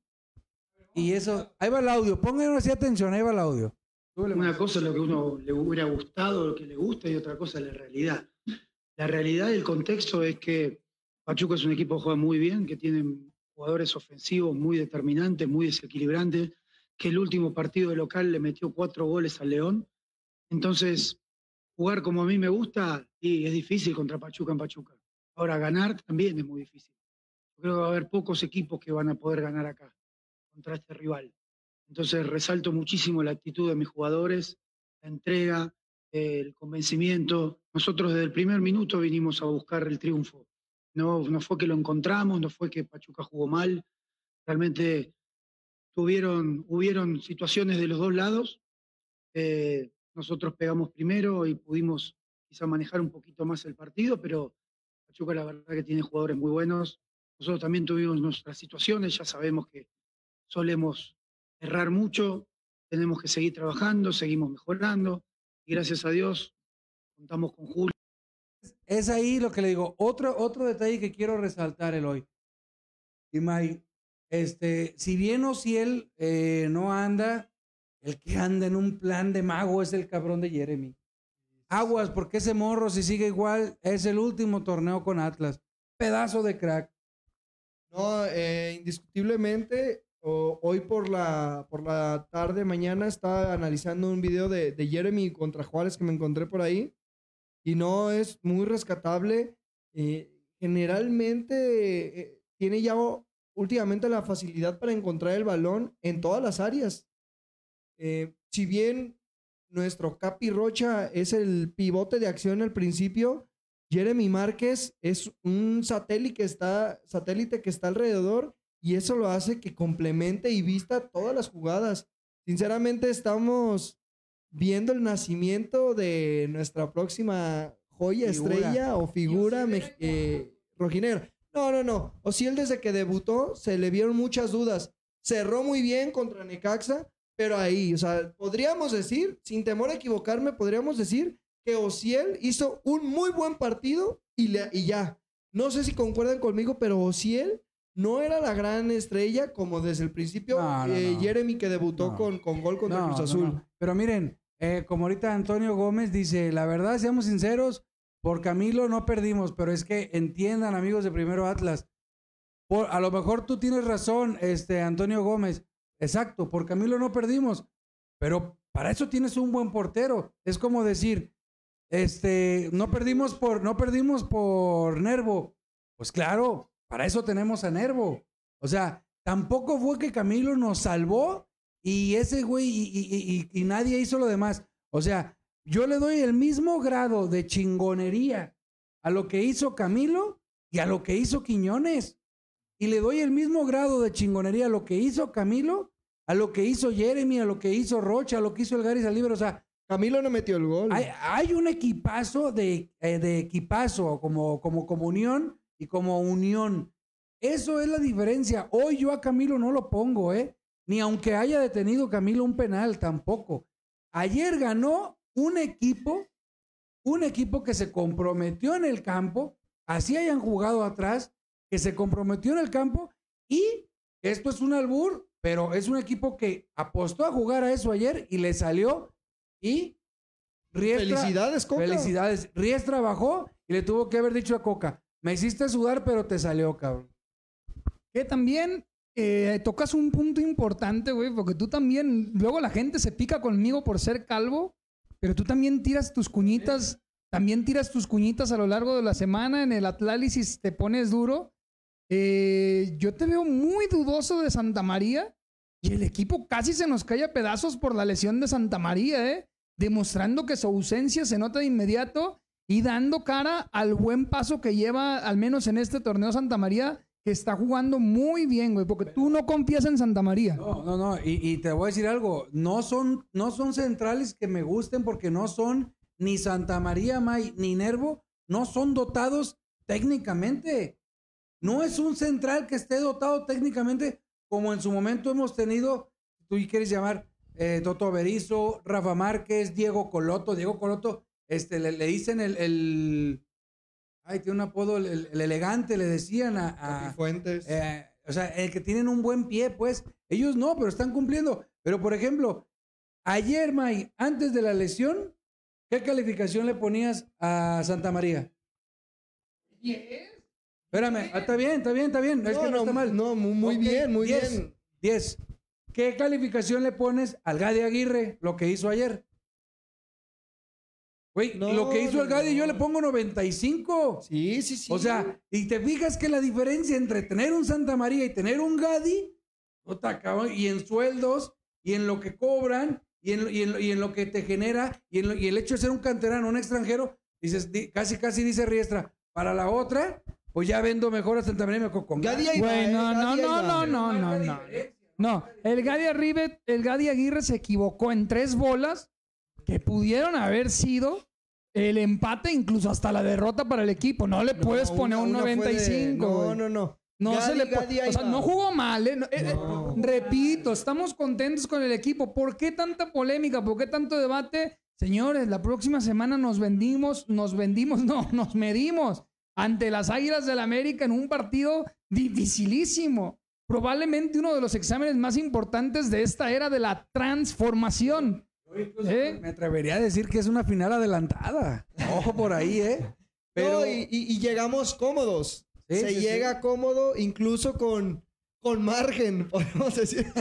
S1: Y eso, ahí va el audio, pónganle así atención, ahí va el audio.
S5: Una cosa es lo que uno le hubiera gustado, lo que le gusta, y otra cosa es la realidad. La realidad y el contexto es que Pachuca es un equipo que juega muy bien, que tiene jugadores ofensivos muy determinantes, muy desequilibrantes, que el último partido de local le metió cuatro goles al León. Entonces, jugar como a mí me gusta, y es difícil contra Pachuca en Pachuca. Ahora, ganar también es muy difícil. Creo que va a haber pocos equipos que van a poder ganar acá contra este rival. Entonces, resalto muchísimo la actitud de mis jugadores, la entrega, el convencimiento. Nosotros desde el primer minuto vinimos a buscar el triunfo. No, no fue que lo encontramos, no fue que Pachuca jugó mal. Realmente tuvieron, hubieron situaciones de los dos lados. Eh, nosotros pegamos primero y pudimos quizá manejar un poquito más el partido, pero Pachuca la verdad que tiene jugadores muy buenos. Nosotros también tuvimos nuestras situaciones, ya sabemos que solemos errar mucho, tenemos que seguir trabajando, seguimos mejorando y gracias a Dios contamos con Julio.
S1: Es ahí lo que le digo. Otro, otro detalle que quiero resaltar el hoy. Y May, este, si bien o si él eh, no anda, el que anda en un plan de mago es el cabrón de Jeremy. Aguas, porque ese morro, si sigue igual, es el último torneo con Atlas. Pedazo de crack.
S3: No, eh, indiscutiblemente, hoy por la, por la tarde, mañana, estaba analizando un video de, de Jeremy contra Juárez que me encontré por ahí. Y no es muy rescatable. Eh, generalmente eh, tiene ya últimamente la facilidad para encontrar el balón en todas las áreas. Eh, si bien nuestro Capi Rocha es el pivote de acción al principio, Jeremy Márquez es un satélite que está, satélite que está alrededor y eso lo hace que complemente y vista todas las jugadas. Sinceramente estamos viendo el nacimiento de nuestra próxima joya,
S1: Figura.
S3: estrella o figura eh, rojinegra. No, no, no. Ociel desde que debutó se le vieron muchas dudas. Cerró muy bien contra Necaxa, pero ahí, o sea, podríamos decir, sin temor a equivocarme, podríamos decir que Ociel hizo un muy buen partido y, le- y ya. No sé si concuerdan conmigo, pero Ociel no era la gran estrella como desde el principio
S1: No, no,
S3: eh,
S1: no.
S3: Jeremy que debutó
S1: No.
S3: con, con gol contra
S1: No,
S3: Cruz
S1: no,
S3: Azul.
S1: no. Pero miren, eh, como ahorita Antonio Gómez dice, la verdad, seamos sinceros, por Camilo no perdimos, pero es que entiendan, amigos de Primero Atlas, a lo mejor tú tienes razón, este Antonio Gómez, exacto, por Camilo no perdimos, pero para eso tienes un buen portero. Es como decir, este, no perdimos por, no perdimos por Nervo. Pues claro, para eso tenemos a Nervo. O sea, tampoco fue que Camilo nos salvó y ese güey y, y- y- y nadie hizo lo demás. O sea, yo le doy el mismo grado de chingonería a lo que hizo Camilo y a lo que hizo Quiñones. Y le doy el mismo grado de chingonería a lo que hizo Camilo, a lo que hizo Jeremy, a lo que hizo Rocha, a lo que hizo el Gary Salibre. O sea,
S3: Camilo no metió el gol.
S1: hay, hay un equipazo de, eh, de equipazo como, como comunión y como unión. Eso es la diferencia. Hoy yo a Camilo no lo pongo, ¿eh? Ni aunque haya detenido Camilo un penal, tampoco. Ayer ganó un equipo, un equipo que se comprometió en el campo, así hayan jugado atrás, que se comprometió en el campo y esto es un albur, pero es un equipo que apostó a jugar a eso ayer y le salió y Riestra,
S3: Felicidades, Coca.
S1: Felicidades. Ries trabajó y le tuvo que haber dicho a Coca, me hiciste sudar, pero te salió, cabrón.
S2: Que también eh, tocas un punto importante, güey, porque tú también, luego la gente se pica conmigo por ser calvo, pero tú también tiras tus cuñitas, también tiras tus cuñitas a lo largo de la semana, en el Atlálisis te pones duro. Eh, yo te veo muy dudoso de Santa María y el equipo casi se nos cae a pedazos por la lesión de Santa María, ¿eh? Demostrando que su ausencia se nota de inmediato y dando cara al buen paso que lleva, al menos en este torneo Santa María, que está jugando muy bien, güey, porque tú no confías en Santa María.
S1: No, no, no. Y, te voy a decir algo. No son, no son centrales que me gusten porque no son ni Santa María May ni Nervo. No son dotados técnicamente. No es un central que esté dotado técnicamente como en su momento hemos tenido, tú quieres llamar eh, Toto Berizo, Rafa Márquez, Diego Coloto. Diego Coloto, este, le, le dicen el- Ay, tiene un apodo, el, el- el elegante, le decían a...
S3: Fuentes.
S1: eh, o sea, el que tienen un buen pie, pues, ellos no, pero están cumpliendo. Pero, por ejemplo, ayer, May, antes de la lesión, ¿qué calificación le ponías a Santa María? Espérame, ah, está bien, está bien, está bien. es que no está mal.
S3: No, muy, bien, muy
S1: 10,
S3: bien.
S1: 10. ¿qué calificación le pones al Gadi Aguirre, lo que hizo ayer? Güey,
S3: No,
S1: lo que hizo el
S3: no,
S1: Gadi yo
S3: no.
S1: le pongo 95.
S3: Sí, sí, sí.
S1: O sea, y te fijas que la diferencia entre tener un Santa María y tener un Gadi, puta, cabrón, y en sueldos, y en lo que cobran, y en, y en- y en lo que te genera, y, en lo- y el hecho de ser un canterano, un extranjero, dices, di- casi, casi dice Riestra, para la otra, pues ya vendo mejor a Santa María y me co- con
S3: Gadi
S2: Güey,
S3: eh,
S2: no, no, no, no, no, no, no. No, el Gadi, Arribe, el Gadi Aguirre se equivocó en tres bolas que pudieron haber sido el empate, incluso hasta la derrota para el equipo. No le puedes
S3: No,
S2: poner
S3: una-
S2: un
S3: una fue de-
S2: 95.
S3: No, no, no.
S2: No
S3: Gadi,
S2: se le
S3: Gadi
S2: O sea, no jugó mal, ¿eh? No, eh, eh,
S3: No.
S2: repito, estamos contentos con el equipo. ¿Por qué tanta polémica? ¿Por qué tanto debate? Señores, la próxima semana nos vendimos, nos vendimos, (laughs) no, nos medimos ante las Águilas del América en un partido dificilísimo. Probablemente uno de los exámenes más importantes de esta era de la transformación. ¿Eh?
S1: Me atrevería a decir que es una final adelantada. Ojo por ahí, ¿eh? (laughs) Pero
S3: No, y, y- y llegamos cómodos.
S1: Sí,
S3: Se
S1: sí,
S3: llega cómodo incluso con, con margen, (laughs) podemos decir. (laughs)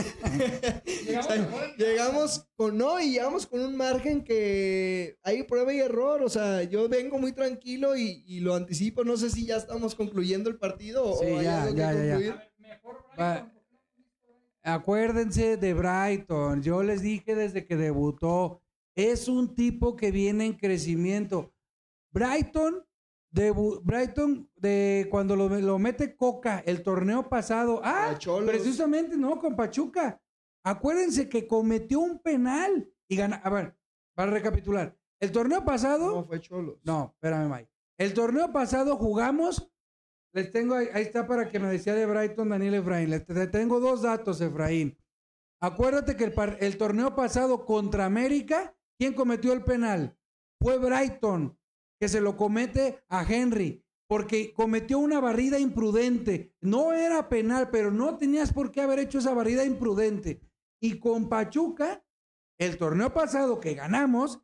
S3: O sea, llegamos con, no, y llegamos con un margen que hay prueba y error. O sea, yo vengo muy tranquilo y, y lo anticipo. No sé si ya estamos concluyendo el partido o hay
S1: ya,
S3: que
S1: ya, ya, ya.
S3: concluir.
S1: Acuérdense de Brighton. Yo les dije desde que debutó. Es un tipo que viene en crecimiento. Brighton, debu- Brighton de cuando lo, lo mete Coca el torneo pasado. Ah, precisamente no, con Pachuca. Acuérdense que cometió un penal y gana. A ver, para recapitular. El torneo pasado.
S3: No, fue Cholos.
S1: No, espérame, Mike. El torneo pasado jugamos. Les tengo ahí, está para que me decía de Brighton Daniel Efraín. Les te- tengo dos datos, Efraín. Acuérdate que el, el torneo pasado contra América, ¿quién cometió el penal? Fue Brighton, que se lo comete a Henry, porque cometió una barrida imprudente. No era penal, pero no tenías por qué haber hecho esa barrida imprudente. Y con Pachuca, el torneo pasado que ganamos,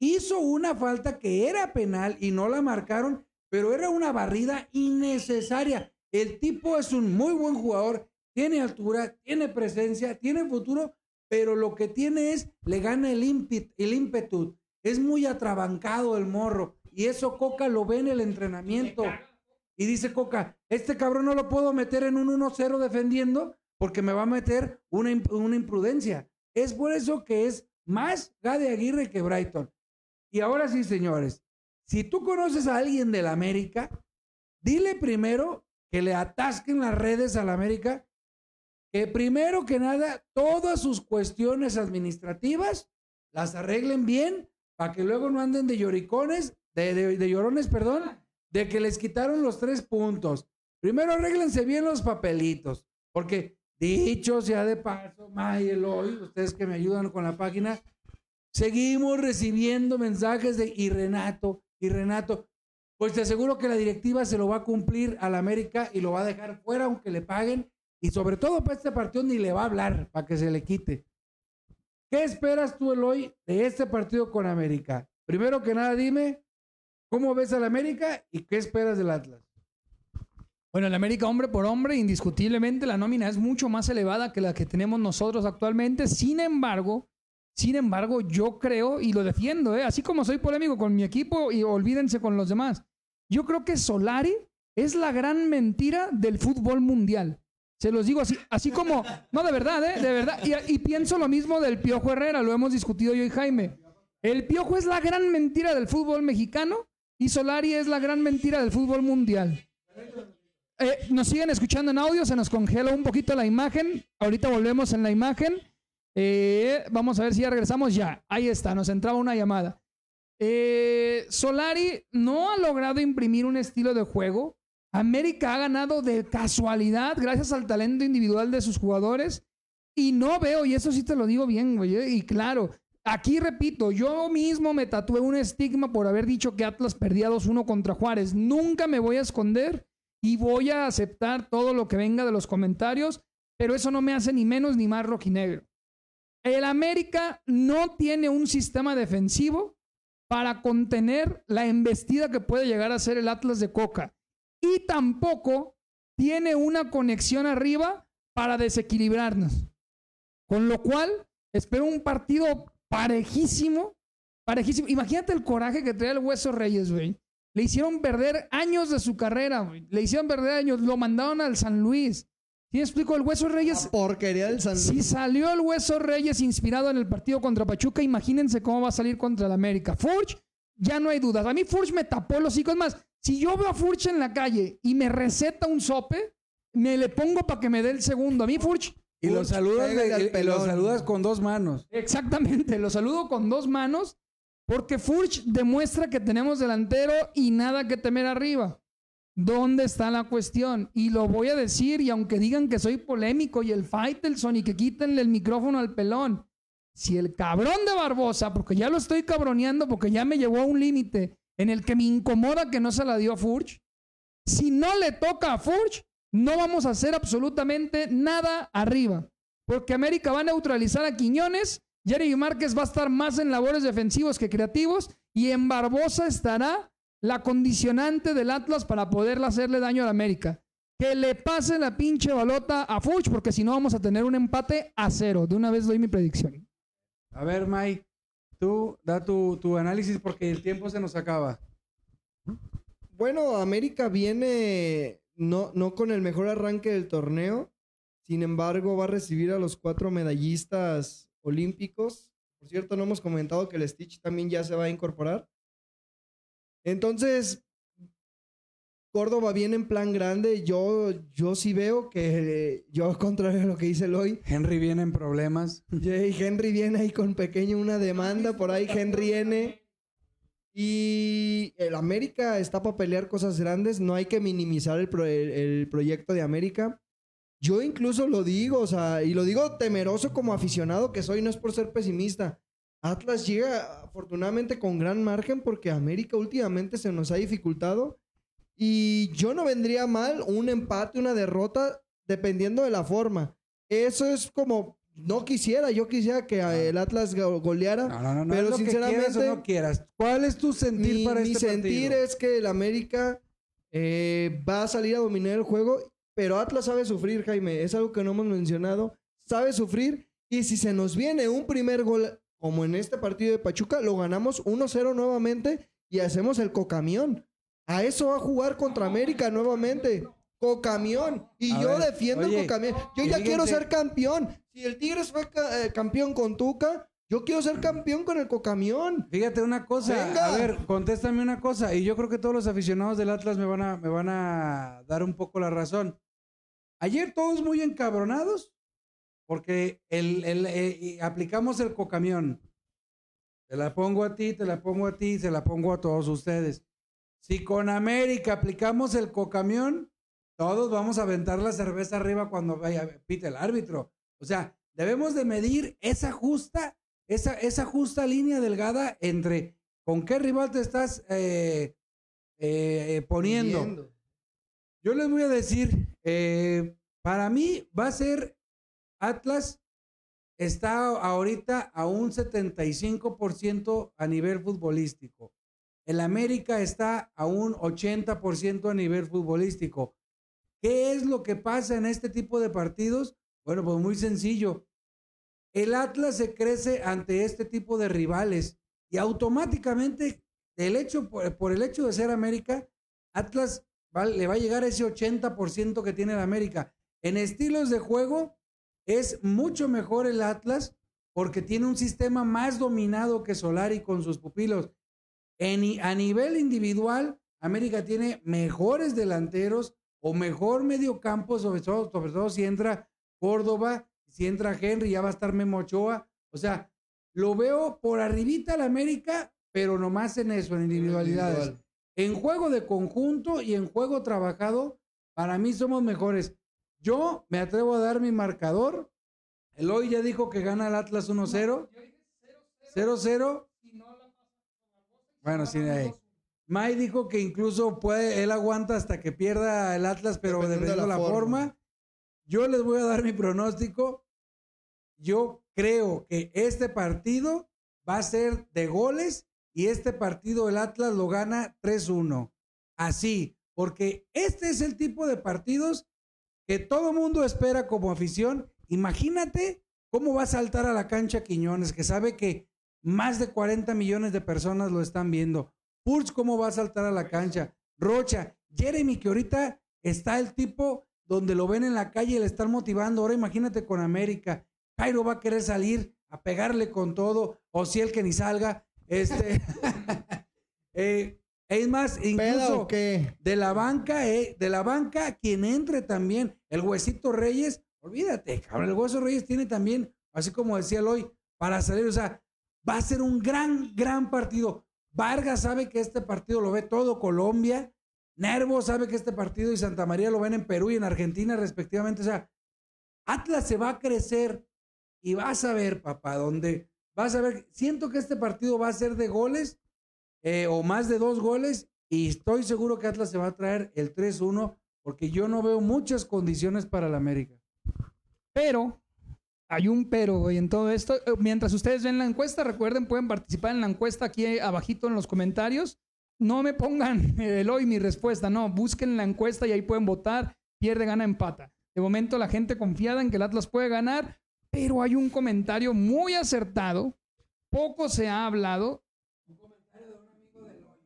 S1: hizo una falta que era penal y no la marcaron, pero era una barrida innecesaria. El tipo es un muy buen jugador, tiene altura, tiene presencia, tiene futuro, pero lo que tiene es, le gana el, ímpet- el ímpetu. Es muy atrabancado el morro. Y eso Coca lo ve en el entrenamiento. Y dice Coca, este cabrón no lo puedo meter en un 1-0 defendiendo porque me va a meter una, imp- una imprudencia. Es por eso que es más Gade Aguirre que Brighton. Y ahora sí, señores, si tú conoces a alguien del América, dile primero que le atasquen las redes al América, que primero que nada todas sus cuestiones administrativas las arreglen bien para que luego no anden de lloricones, de, de- de llorones, perdón, de que les quitaron los tres puntos. Primero arréglense bien los papelitos, porque dicho sea de paso, May, Eloy, ustedes que me ayudan con la página, seguimos recibiendo mensajes de y Renato, y Renato. Pues te aseguro que la directiva se lo va a cumplir al América y lo va a dejar fuera aunque le paguen. Y sobre todo para este partido ni le va a hablar para que se le quite. ¿Qué esperas tú, Eloy, de este partido con América? Primero que nada, dime, ¿cómo ves al América y qué esperas del Atlas?
S2: Bueno, el América hombre por hombre, indiscutiblemente la nómina es mucho más elevada que la que tenemos nosotros actualmente. Sin embargo, sin embargo, yo creo y lo defiendo, ¿eh? así como soy polémico con mi equipo y olvídense con los demás. Yo creo que Solari es la gran mentira del fútbol mundial. Se los digo así, así como, no de verdad, ¿eh? de verdad. Y, pienso lo mismo del Piojo Herrera, lo hemos discutido yo y Jaime. El Piojo es la gran mentira del fútbol mexicano y Solari es la gran mentira del fútbol mundial. Eh, nos siguen escuchando en audio, se nos congela un poquito la imagen. Ahorita volvemos en la imagen. Eh, vamos a ver si ya regresamos. Ya, ahí está, nos entraba una llamada. Eh, Solari no ha logrado imprimir un estilo de juego. América ha ganado de casualidad gracias al talento individual de sus jugadores. Y no veo, y eso sí te lo digo bien, güey. eh, Y claro, aquí repito, yo mismo me tatué un estigma por haber dicho que Atlas perdía 2-1 contra Juárez. Nunca me voy a esconder y voy a aceptar todo lo que venga de los comentarios, pero eso no me hace ni menos ni más rojinegro. El América no tiene un sistema defensivo para contener la embestida que puede llegar a ser el Atlas de Coca. Y tampoco tiene una conexión arriba para desequilibrarnos. Con lo cual, espero un partido parejísimo, parejísimo. Imagínate el coraje que trae el Hueso Reyes, güey. Le hicieron perder años de su carrera, güey. Le hicieron perder años. Lo mandaron al San Luis. ¿Sí me explico? El Hueso Reyes...
S3: La porquería del San Luis.
S2: Si salió el Hueso Reyes inspirado en el partido contra Pachuca, imagínense cómo va a salir contra el América. Furch, ya no hay dudas. A mí Furch me tapó los hijos más. Si yo veo a Furch en la calle y me receta un sope, me le pongo para que me dé el segundo. A mí Furch...
S1: Y lo saludas, de- y lo saludas con dos manos.
S2: Exactamente, lo saludo con dos manos porque Furch demuestra que tenemos delantero y nada que temer arriba. ¿Dónde está la cuestión? Y lo voy a decir, y aunque digan que soy polémico y el Faitelson y que quítenle el micrófono al pelón, si el cabrón de Barbosa, porque ya lo estoy cabroneando porque ya me llevó a un límite en el que me incomoda que no se la dio a Furch, si no le toca a Furch, no vamos a hacer absolutamente nada arriba. Porque América va a neutralizar a Quiñones, Jerry Márquez va a estar más en labores defensivos que creativos y en Barbosa estará la condicionante del Atlas para poderle hacerle daño a la América. Que le pase la pinche balota a Furch porque si no vamos a tener un empate a cero. De una vez doy mi predicción.
S1: A ver, Mike, tú da tu, tu análisis porque el tiempo se nos acaba.
S3: Bueno, América viene no, no con el mejor arranque del torneo. Sin embargo, va a recibir a los cuatro medallistas olímpicos. Por cierto, no hemos comentado que el Stitch también ya se va a incorporar. Entonces, Córdoba viene en plan grande. Yo, yo sí veo que, yo contrario a lo que dice Eloy,
S1: Henry viene en problemas. (laughs)
S3: Henry viene ahí con pequeño una demanda por ahí Henry N. Y el América está para pelear cosas grandes. No hay que minimizar el, pro- el- el proyecto de América. Yo incluso lo digo, o sea, y lo digo temeroso como aficionado que soy, no es por ser pesimista. Atlas llega afortunadamente con gran margen porque América últimamente se nos ha dificultado. Y yo no vendría mal un empate, una derrota, dependiendo de la forma. Eso es como, no quisiera, yo quisiera que el Atlas go- goleara.
S1: No, no, no, no
S3: Pero
S1: que
S3: sinceramente,
S1: no quieras. ¿Cuál es tu sentir
S3: mi,
S1: para
S3: mi
S1: este
S3: sentir
S1: partido?
S3: es que el América eh, va a salir a dominar el juego, pero Atlas sabe sufrir, Jaime. Es algo que no hemos mencionado. Sabe sufrir y si se nos viene un primer gol, como en este partido de Pachuca, lo ganamos 1-0 nuevamente y hacemos el cocamión. A eso va a jugar contra América nuevamente. Cocamión. Y
S1: A
S3: yo
S1: ver,
S3: defiendo
S1: oye,
S3: el cocamión. Yo ya
S1: fíjense-
S3: quiero ser campeón. Si el Tigres fue ca- eh, campeón con Tuca, yo quiero ser campeón con el cocamión.
S1: Fíjate una cosa,
S3: Venga.
S1: a ver, contéstame una cosa, y yo creo que todos los aficionados del Atlas me van a, me van a dar un poco la razón. Ayer todos muy encabronados, porque el, el, eh, aplicamos el cocamión. Te la pongo a ti, te la pongo a ti, se la pongo a todos ustedes. Si con América aplicamos el cocamión, todos vamos a aventar la cerveza arriba cuando vaya, pite el árbitro. O sea, debemos de medir esa justa, esa, esa justa línea delgada entre con qué rival te estás eh, eh, poniendo. Yo les voy a decir, eh, para mí va a ser Atlas está ahorita a un 75% a nivel futbolístico. El América está a un 80% a nivel futbolístico. ¿Qué es lo que pasa en este tipo de partidos? Bueno, pues muy sencillo. El Atlas se crece ante este tipo de rivales y automáticamente el hecho, por, el hecho de ser América, Atlas va- le va a llegar ese 80% que tiene el América. En estilos de juego es mucho mejor el Atlas porque tiene un sistema más dominado que Solari con sus pupilos. En, a nivel individual, América tiene mejores delanteros o mejor mediocampo, sobre todo, sobre todo si entra Córdoba, si entra Henry, ya va a estar Memo Ochoa. O sea, lo veo por arribita al América, pero nomás en eso, en individualidades.
S3: Individual.
S1: En juego de conjunto y en juego trabajado, para mí somos mejores. Yo me atrevo a dar mi marcador. Eloy ya dijo que gana el Atlas 1-0. 0-0. Bueno, sí, ahí. May dijo que incluso puede, él aguanta hasta que pierda el Atlas, pero
S3: Dependiendo de
S1: de
S3: la
S1: la forma.
S3: forma.
S1: Yo les voy a dar mi pronóstico. Yo creo que este partido va a ser de goles y este partido el Atlas lo gana 3-1. Así, porque este es el tipo de partidos que todo mundo espera como afición. Imagínate ¿Cómo va a saltar a la cancha Quiñones, que sabe que más de 40 millones de personas lo están viendo? Pulse, ¿cómo va a saltar a la cancha? Rocha, Jeremy, que ahorita está el tipo donde lo ven en la calle y le están motivando. Ahora imagínate con América. Jairo va a querer salir a pegarle con todo, o si el que ni salga. Este, (laughs) eh, es más,
S3: ¿Peda
S1: incluso de la banca, eh, de la banca, quien entre también, el huesito Reyes, olvídate, cabrón, el hueso Reyes tiene también, así como decía el hoy, para salir, o sea, va a ser un gran, gran partido. Vargas sabe que este partido lo ve todo Colombia, Nervo sabe que este partido y Santa María lo ven en Perú y en Argentina respectivamente, o sea, Atlas se va a crecer y vas a ver, papá, donde vas a ver, siento que este partido va a ser de goles eh, o más de dos goles y estoy seguro que Atlas se va a traer el 3-1 porque yo no veo muchas condiciones para la América.
S2: Pero, hay un pero, güey, en todo esto. Eh, Mientras ustedes ven la encuesta, recuerden, pueden participar en la encuesta aquí abajito en los comentarios. No me pongan (laughs) el hoy mi respuesta, no, busquen la encuesta y ahí pueden votar. Pierde, gana, empata. De momento la gente confiada en que el Atlas puede ganar, pero hay un comentario muy acertado. Poco se ha hablado.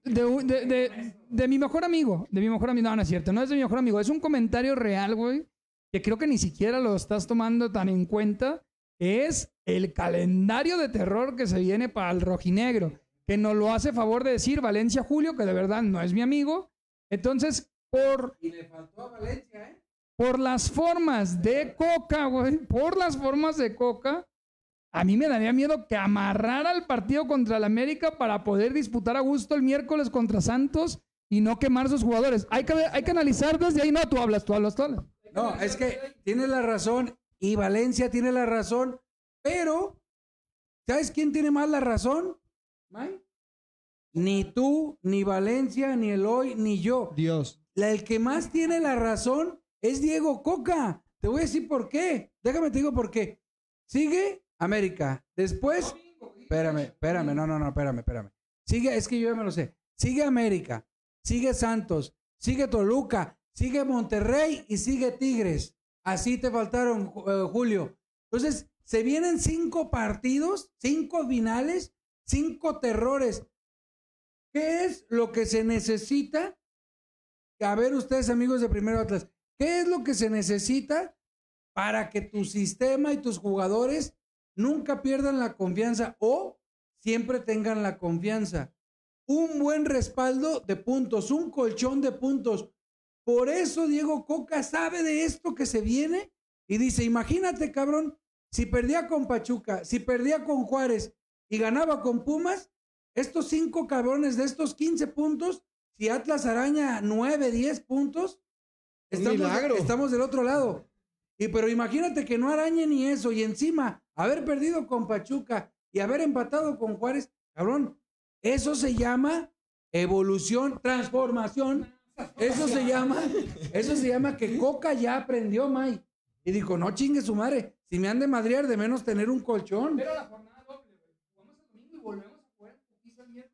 S2: De, un- de- de- de mi mejor amigo, de mi mejor amigo, no, no es cierto, no es de mi mejor amigo, es un comentario real, güey, que creo que ni siquiera lo estás tomando tan en cuenta, es el calendario de terror que se viene para el rojinegro, que nos lo hace favor de decir Valencia Julio, que de verdad no es mi amigo. Entonces, por,
S1: Y le faltó a Valencia, ¿eh?
S2: por las formas de Coca, güey, por las formas de Coca, a mí me daría miedo que amarrara el partido contra el América para poder disputar a gusto el miércoles contra Santos y no quemar sus jugadores. Hay que, ver- hay que analizar desde ahí. No, tú hablas, tú hablas, tú hablas.
S1: No, es que tiene la razón y Valencia tiene la razón, pero ¿sabes quién tiene más la razón? Mike? Ni tú, ni Valencia, ni Eloy, ni yo.
S3: Dios.
S1: La, el que más tiene la razón es Diego Coca. Te voy a decir por qué. Déjame te digo por qué. Sigue América. Después, espérame, espérame, no, no, no, espérame, espérame. Sigue, es que yo ya me lo sé. Sigue América, sigue Santos, sigue Toluca, sigue Monterrey y sigue Tigres. Así te faltaron, eh, Julio. Entonces, se vienen cinco partidos, cinco finales, cinco terrores. ¿Qué es lo que se necesita? A ver, ustedes, amigos de Primero Atlas, ¿qué es lo que se necesita para que tu sistema y tus jugadores nunca pierdan la confianza o siempre tengan la confianza? Un buen respaldo de puntos, un colchón de puntos. Por eso Diego Coca sabe de esto que se viene y dice, imagínate, cabrón, si perdía con Pachuca, si perdía con Juárez y ganaba con Pumas, estos cinco cabrones de estos 15 puntos, si Atlas araña 9, 10 puntos,
S3: Un
S1: estamos,
S3: milagro.
S1: estamos del otro lado. Y pero imagínate que no arañe ni eso y encima haber perdido con Pachuca y haber empatado con Juárez, cabrón, eso se llama evolución, transformación. Eso se llama, eso se llama que Coca ya aprendió, May. Y dijo, no chingue su madre, si me han de madrear de menos tener un colchón.
S4: Pero la jornada doble. Jugamos el domingo y volvemos a jugar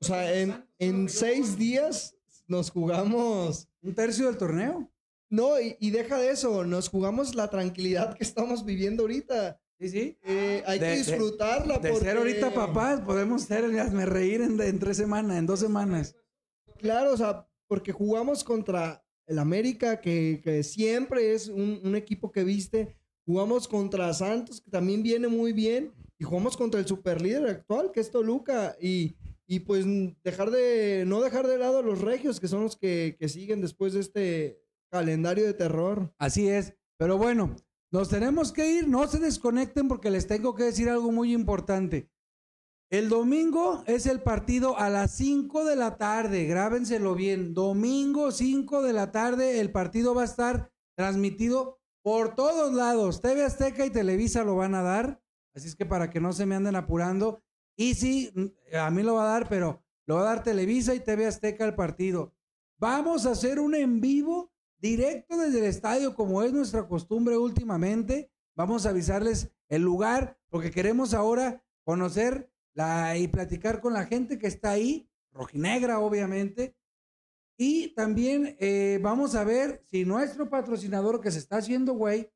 S3: O sea, en, en seis días nos jugamos.
S1: Un tercio del torneo.
S3: No, y, y deja de eso, nos jugamos la tranquilidad que estamos viviendo ahorita.
S1: Sí, sí.
S3: Eh, hay
S1: De-
S3: que disfrutarla.
S1: De
S3: porque,
S1: ser ahorita papás, podemos ser, me reír en, en tres semanas, en dos semanas.
S3: Claro, o sea, porque jugamos contra el América, que, que siempre es un, un equipo que viste. Jugamos contra Santos, que también viene muy bien. Y jugamos contra el superlíder actual, que es Toluca. Y, y pues dejar de, no dejar de lado a los regios, que son los que, que siguen después de este calendario de terror.
S1: Así es. Pero bueno, nos tenemos que ir. No se desconecten porque les tengo que decir algo muy importante. El domingo es el partido a las 5 de la tarde. Grábenselo bien. Domingo 5 de la tarde el partido va a estar transmitido por todos lados. TV Azteca y Televisa lo van a dar. Así es que para que no se me anden apurando. Y sí, a mí lo va a dar, pero lo va a dar Televisa y TV Azteca el partido. Vamos a hacer un en vivo directo desde el estadio, como es nuestra costumbre últimamente. Vamos a avisarles el lugar, porque queremos ahora conocer y platicar con la gente que está ahí, rojinegra, obviamente. Y también eh, vamos a ver si nuestro patrocinador que se está haciendo, güey,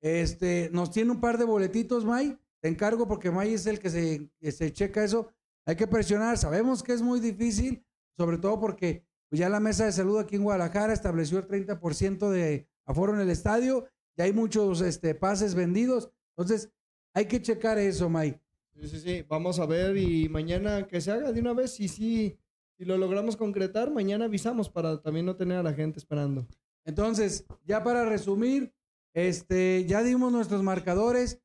S1: este, nos tiene un par de boletitos, May, te encargo porque May es el que se, que se checa eso. Hay que presionar. Sabemos que es muy difícil, sobre todo porque pues, ya la mesa de salud aquí en Guadalajara estableció el 30% de aforo en el estadio. Ya hay muchos este, pases vendidos. Entonces, hay que checar eso, May.
S3: Sí, sí, sí. Vamos a ver y mañana que se haga de una vez. Y sí, si lo logramos concretar, mañana avisamos para también no tener a la gente esperando.
S1: Entonces, ya para resumir, este, ya dimos nuestros marcadores.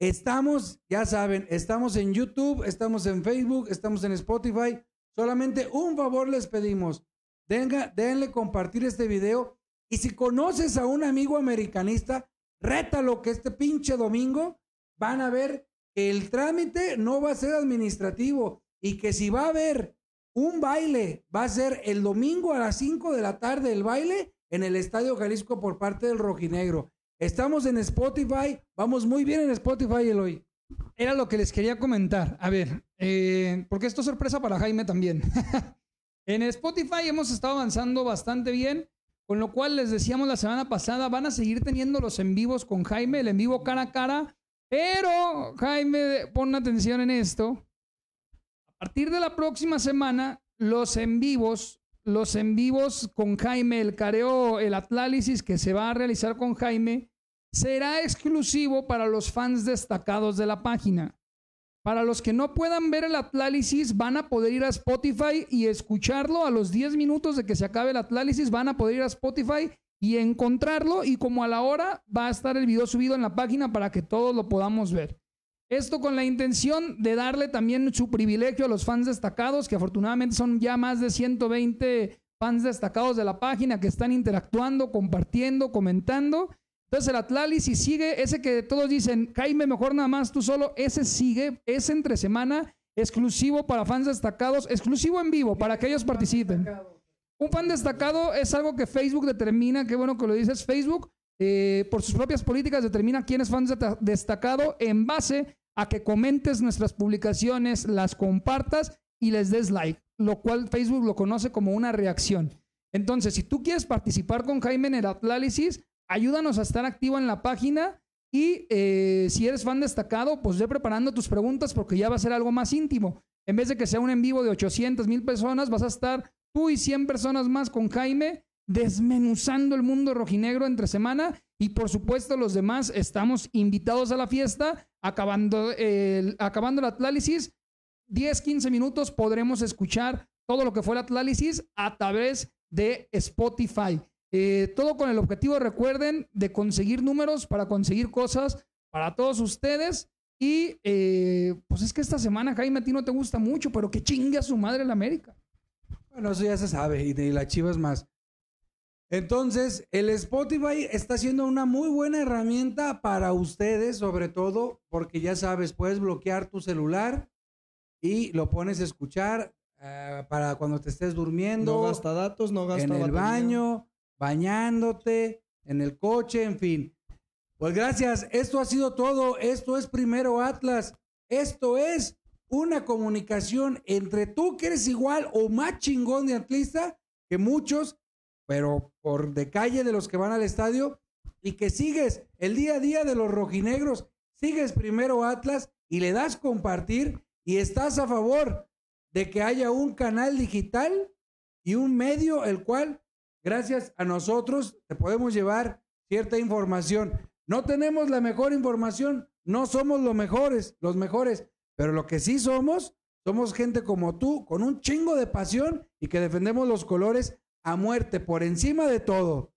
S1: Estamos, ya saben, estamos en YouTube, estamos en Facebook, estamos en Spotify. Solamente un favor les pedimos. Denga, denle compartir este video. Y si conoces a un amigo americanista, rétalo que este pinche domingo van a ver que el trámite no va a ser administrativo y que si va a haber un baile, va a ser el domingo a las 5 de la tarde el baile en el Estadio Jalisco por parte del Rojinegro. Estamos en Spotify, vamos muy bien en Spotify, Eloy.
S2: Era lo que les quería comentar. A ver, eh, porque esto es sorpresa para Jaime también. (laughs) en Spotify hemos estado avanzando bastante bien, con lo cual les decíamos la semana pasada, van a seguir teniendo los en vivos con Jaime, el en vivo cara a cara, pero Jaime, pon atención en esto. A partir de la próxima semana, los en vivos, los en vivos con Jaime, el careo, el atlálisis que se va a realizar con Jaime, será exclusivo para los fans destacados de la página. Para los que no puedan ver el Atlálisis, van a poder ir a Spotify y escucharlo a los 10 minutos de que se acabe el Atlálisis. Van a poder ir a Spotify y encontrarlo. Y como a la hora va a estar el video subido en la página para que todos lo podamos ver. Esto con la intención de darle también su privilegio a los fans destacados, que afortunadamente son ya más de 120 fans destacados de la página que están interactuando, compartiendo, comentando. Entonces el Atlálisis sigue, ese que todos dicen, Jaime, mejor nada más tú solo, ese sigue, es entre semana, exclusivo para fans destacados, exclusivo en vivo, para que ellos participen. Un fan destacado es algo que Facebook determina, qué bueno que lo dices, Facebook, eh, por sus propias políticas, determina quién es fan desta- destacado en base a que comentes nuestras publicaciones, las compartas y les des like, lo cual Facebook lo conoce como una reacción. Entonces, si tú quieres participar con Jaime en el Atlálisis, ayúdanos a estar activo en la página y eh, si eres fan destacado, pues ve preparando tus preguntas porque ya va a ser algo más íntimo. En vez de que sea un en vivo de 800 mil personas, vas a estar tú y 100 personas más con Jaime desmenuzando el mundo rojinegro entre semana. Y por supuesto los demás estamos invitados a la fiesta acabando el, acabando el Atlálisis. 10 15 minutos podremos escuchar todo lo que fue el Atlálisis a través de Spotify Eh, todo con el objetivo recuerden de conseguir números para conseguir cosas para todos ustedes y eh, pues es que esta semana Jaime a ti no te gusta mucho pero que chingue a su madre la América
S1: Bueno, eso ya se sabe, y de las chivas más. Entonces, el Spotify está siendo una muy buena herramienta para ustedes, sobre todo porque ya sabes, puedes bloquear tu celular y lo pones a escuchar eh, para cuando te estés durmiendo,
S3: No gasta datos, no gasta
S1: en el
S3: batería.
S1: baño, bañándote, en el coche, en fin. Pues gracias, esto ha sido todo. Esto es Primero Atlas. Esto es una comunicación entre tú que eres igual o más chingón de atlista que muchos, pero por de calle de los que van al estadio y que sigues el día a día de los rojinegros, sigues Primero Atlas y le das compartir y estás a favor de que haya un canal digital y un medio el cual gracias a nosotros te podemos llevar cierta información. No tenemos la mejor información, no somos los mejores, los mejores, pero lo que sí somos, somos gente como tú, con un chingo de pasión y que defendemos los colores a muerte, por encima de todo.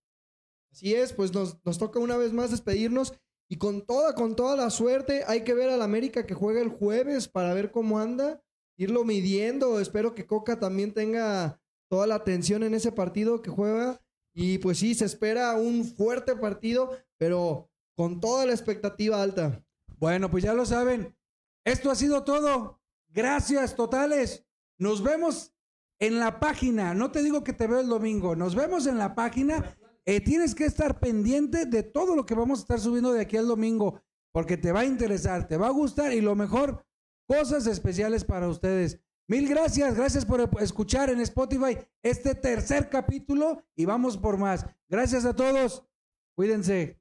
S3: Así es, pues nos, toca una vez más despedirnos y con toda, con toda la suerte hay que ver al América que juega el jueves para ver cómo anda, irlo midiendo. Espero que Coca también tenga toda la atención en ese partido que juega y pues sí, se espera un fuerte partido, pero con toda la expectativa alta.
S1: Bueno, pues ya lo saben. Esto ha sido todo. Gracias totales. Nos vemos en la página. No te digo que te veo el domingo. Nos vemos en la página. Eh, tienes que estar pendiente de todo lo que vamos a estar subiendo de aquí al domingo, porque te va a interesar, te va a gustar y lo mejor, cosas especiales para ustedes. Mil gracias, gracias por escuchar en Spotify este tercer capítulo y vamos por más. Gracias a todos, cuídense.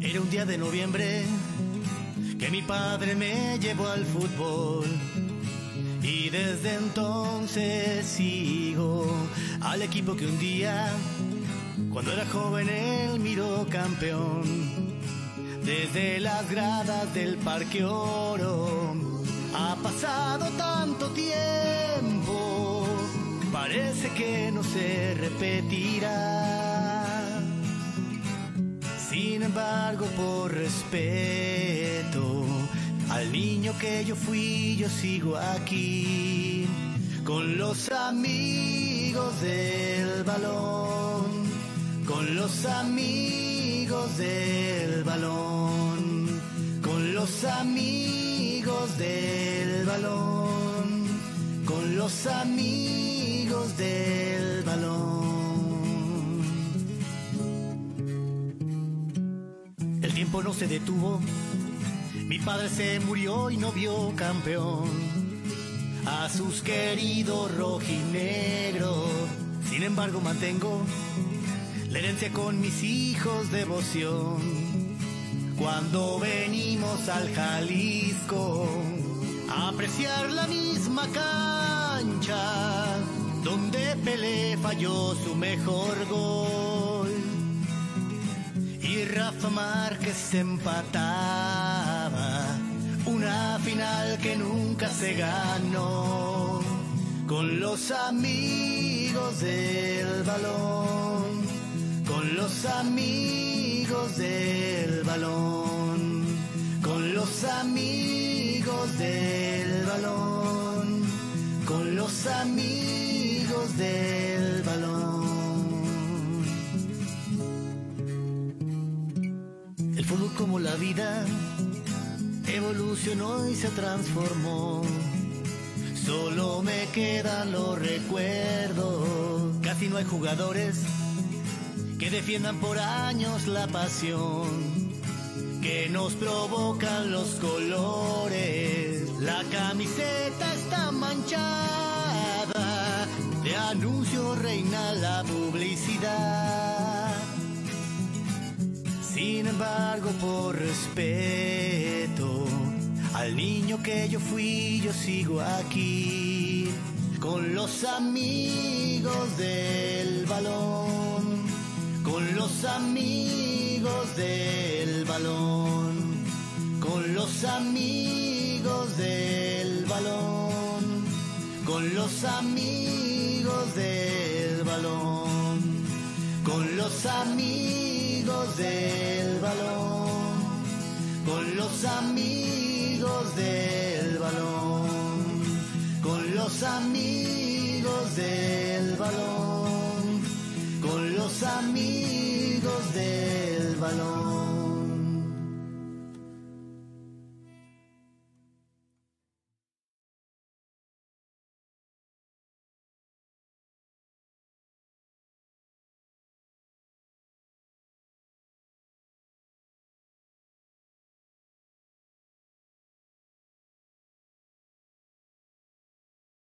S6: Era un día de noviembre que mi padre me llevó al fútbol. Y desde entonces sigo al equipo que un día cuando era joven, él miró campeón. Desde las gradas del Parque Oro ha pasado tanto tiempo, parece que no se repetirá. Sin embargo, por respeto al niño que yo fui, yo sigo aquí con los amigos del balón, con los amigos del balón, con los amigos del balón, con los amigos del balón. El tiempo no se detuvo, mi padre se murió y no vio campeón a sus queridos rojinegros. Sin embargo, mantengo la herencia con mis hijos devoción. Cuando venimos al Jalisco a apreciar la misma cancha donde Pelé falló su mejor gol y Rafa Márquez empataba una final que nunca se ganó con los amigos del balón, con los amigos del balón, con los amigos del balón, con los amigos del balón. El fútbol como la vida evolucionó y se transformó. Solo me quedan los recuerdos. Casi no hay jugadores que defiendan por años la pasión que nos provocan los colores. La camiseta está manchada, de anuncio reina la publicidad. Sin embargo, por respeto al niño que yo fui, yo sigo aquí con los amigos del balón, con los amigos del balón, con los amigos del balón, con los amigos del balón, con los amigos del balón, con los amigos del balón, con los amigos del balón.